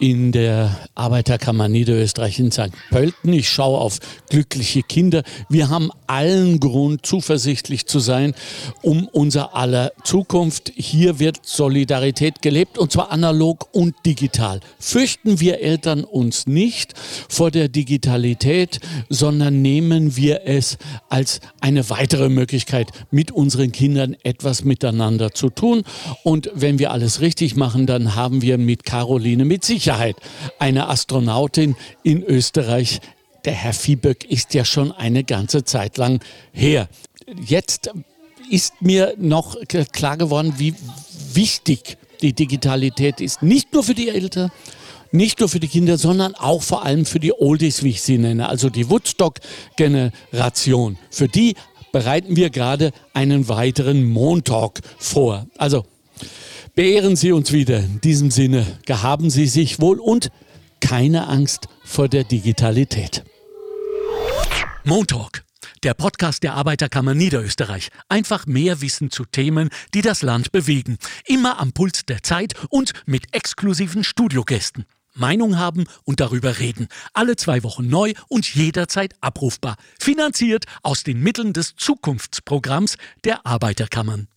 S2: in der Arbeiterkammer Niederösterreich in St. Pölten. Ich schaue auf glückliche Kinder. Wir haben allen Grund, zuversichtlich zu sein um unser aller Zukunft. Hier wird Solidarität gelebt und zwar analog und digital. Fürchten wir Eltern uns nicht vor der Digitalität, sondern nehmen wir es als eine weitere Möglichkeit, mit unseren Kindern etwas miteinander zu tun. Und wenn wir alles richtig machen, dann haben wir mit Caroline mit Sicherheit Sicherheit eine Astronautin in Österreich. Der Herr Viehböck ist ja schon eine ganze Zeit lang her. Jetzt ist mir noch klar geworden, wie wichtig die Digitalität ist. Nicht nur für die Eltern, nicht nur für die Kinder, sondern auch vor allem für die Oldies, wie ich sie nenne, also die Woodstock-Generation. Für die bereiten wir gerade einen weiteren Montalk vor. Also Beehren Sie uns wieder. In diesem Sinne, gehaben Sie sich wohl und keine Angst vor der Digitalität.
S1: Montalk, der Podcast der Arbeiterkammer Niederösterreich. Einfach mehr Wissen zu Themen, die das Land bewegen. Immer am Puls der Zeit und mit exklusiven Studiogästen. Meinung haben und darüber reden. Alle zwei Wochen neu und jederzeit abrufbar. Finanziert aus den Mitteln des Zukunftsprogramms der Arbeiterkammern.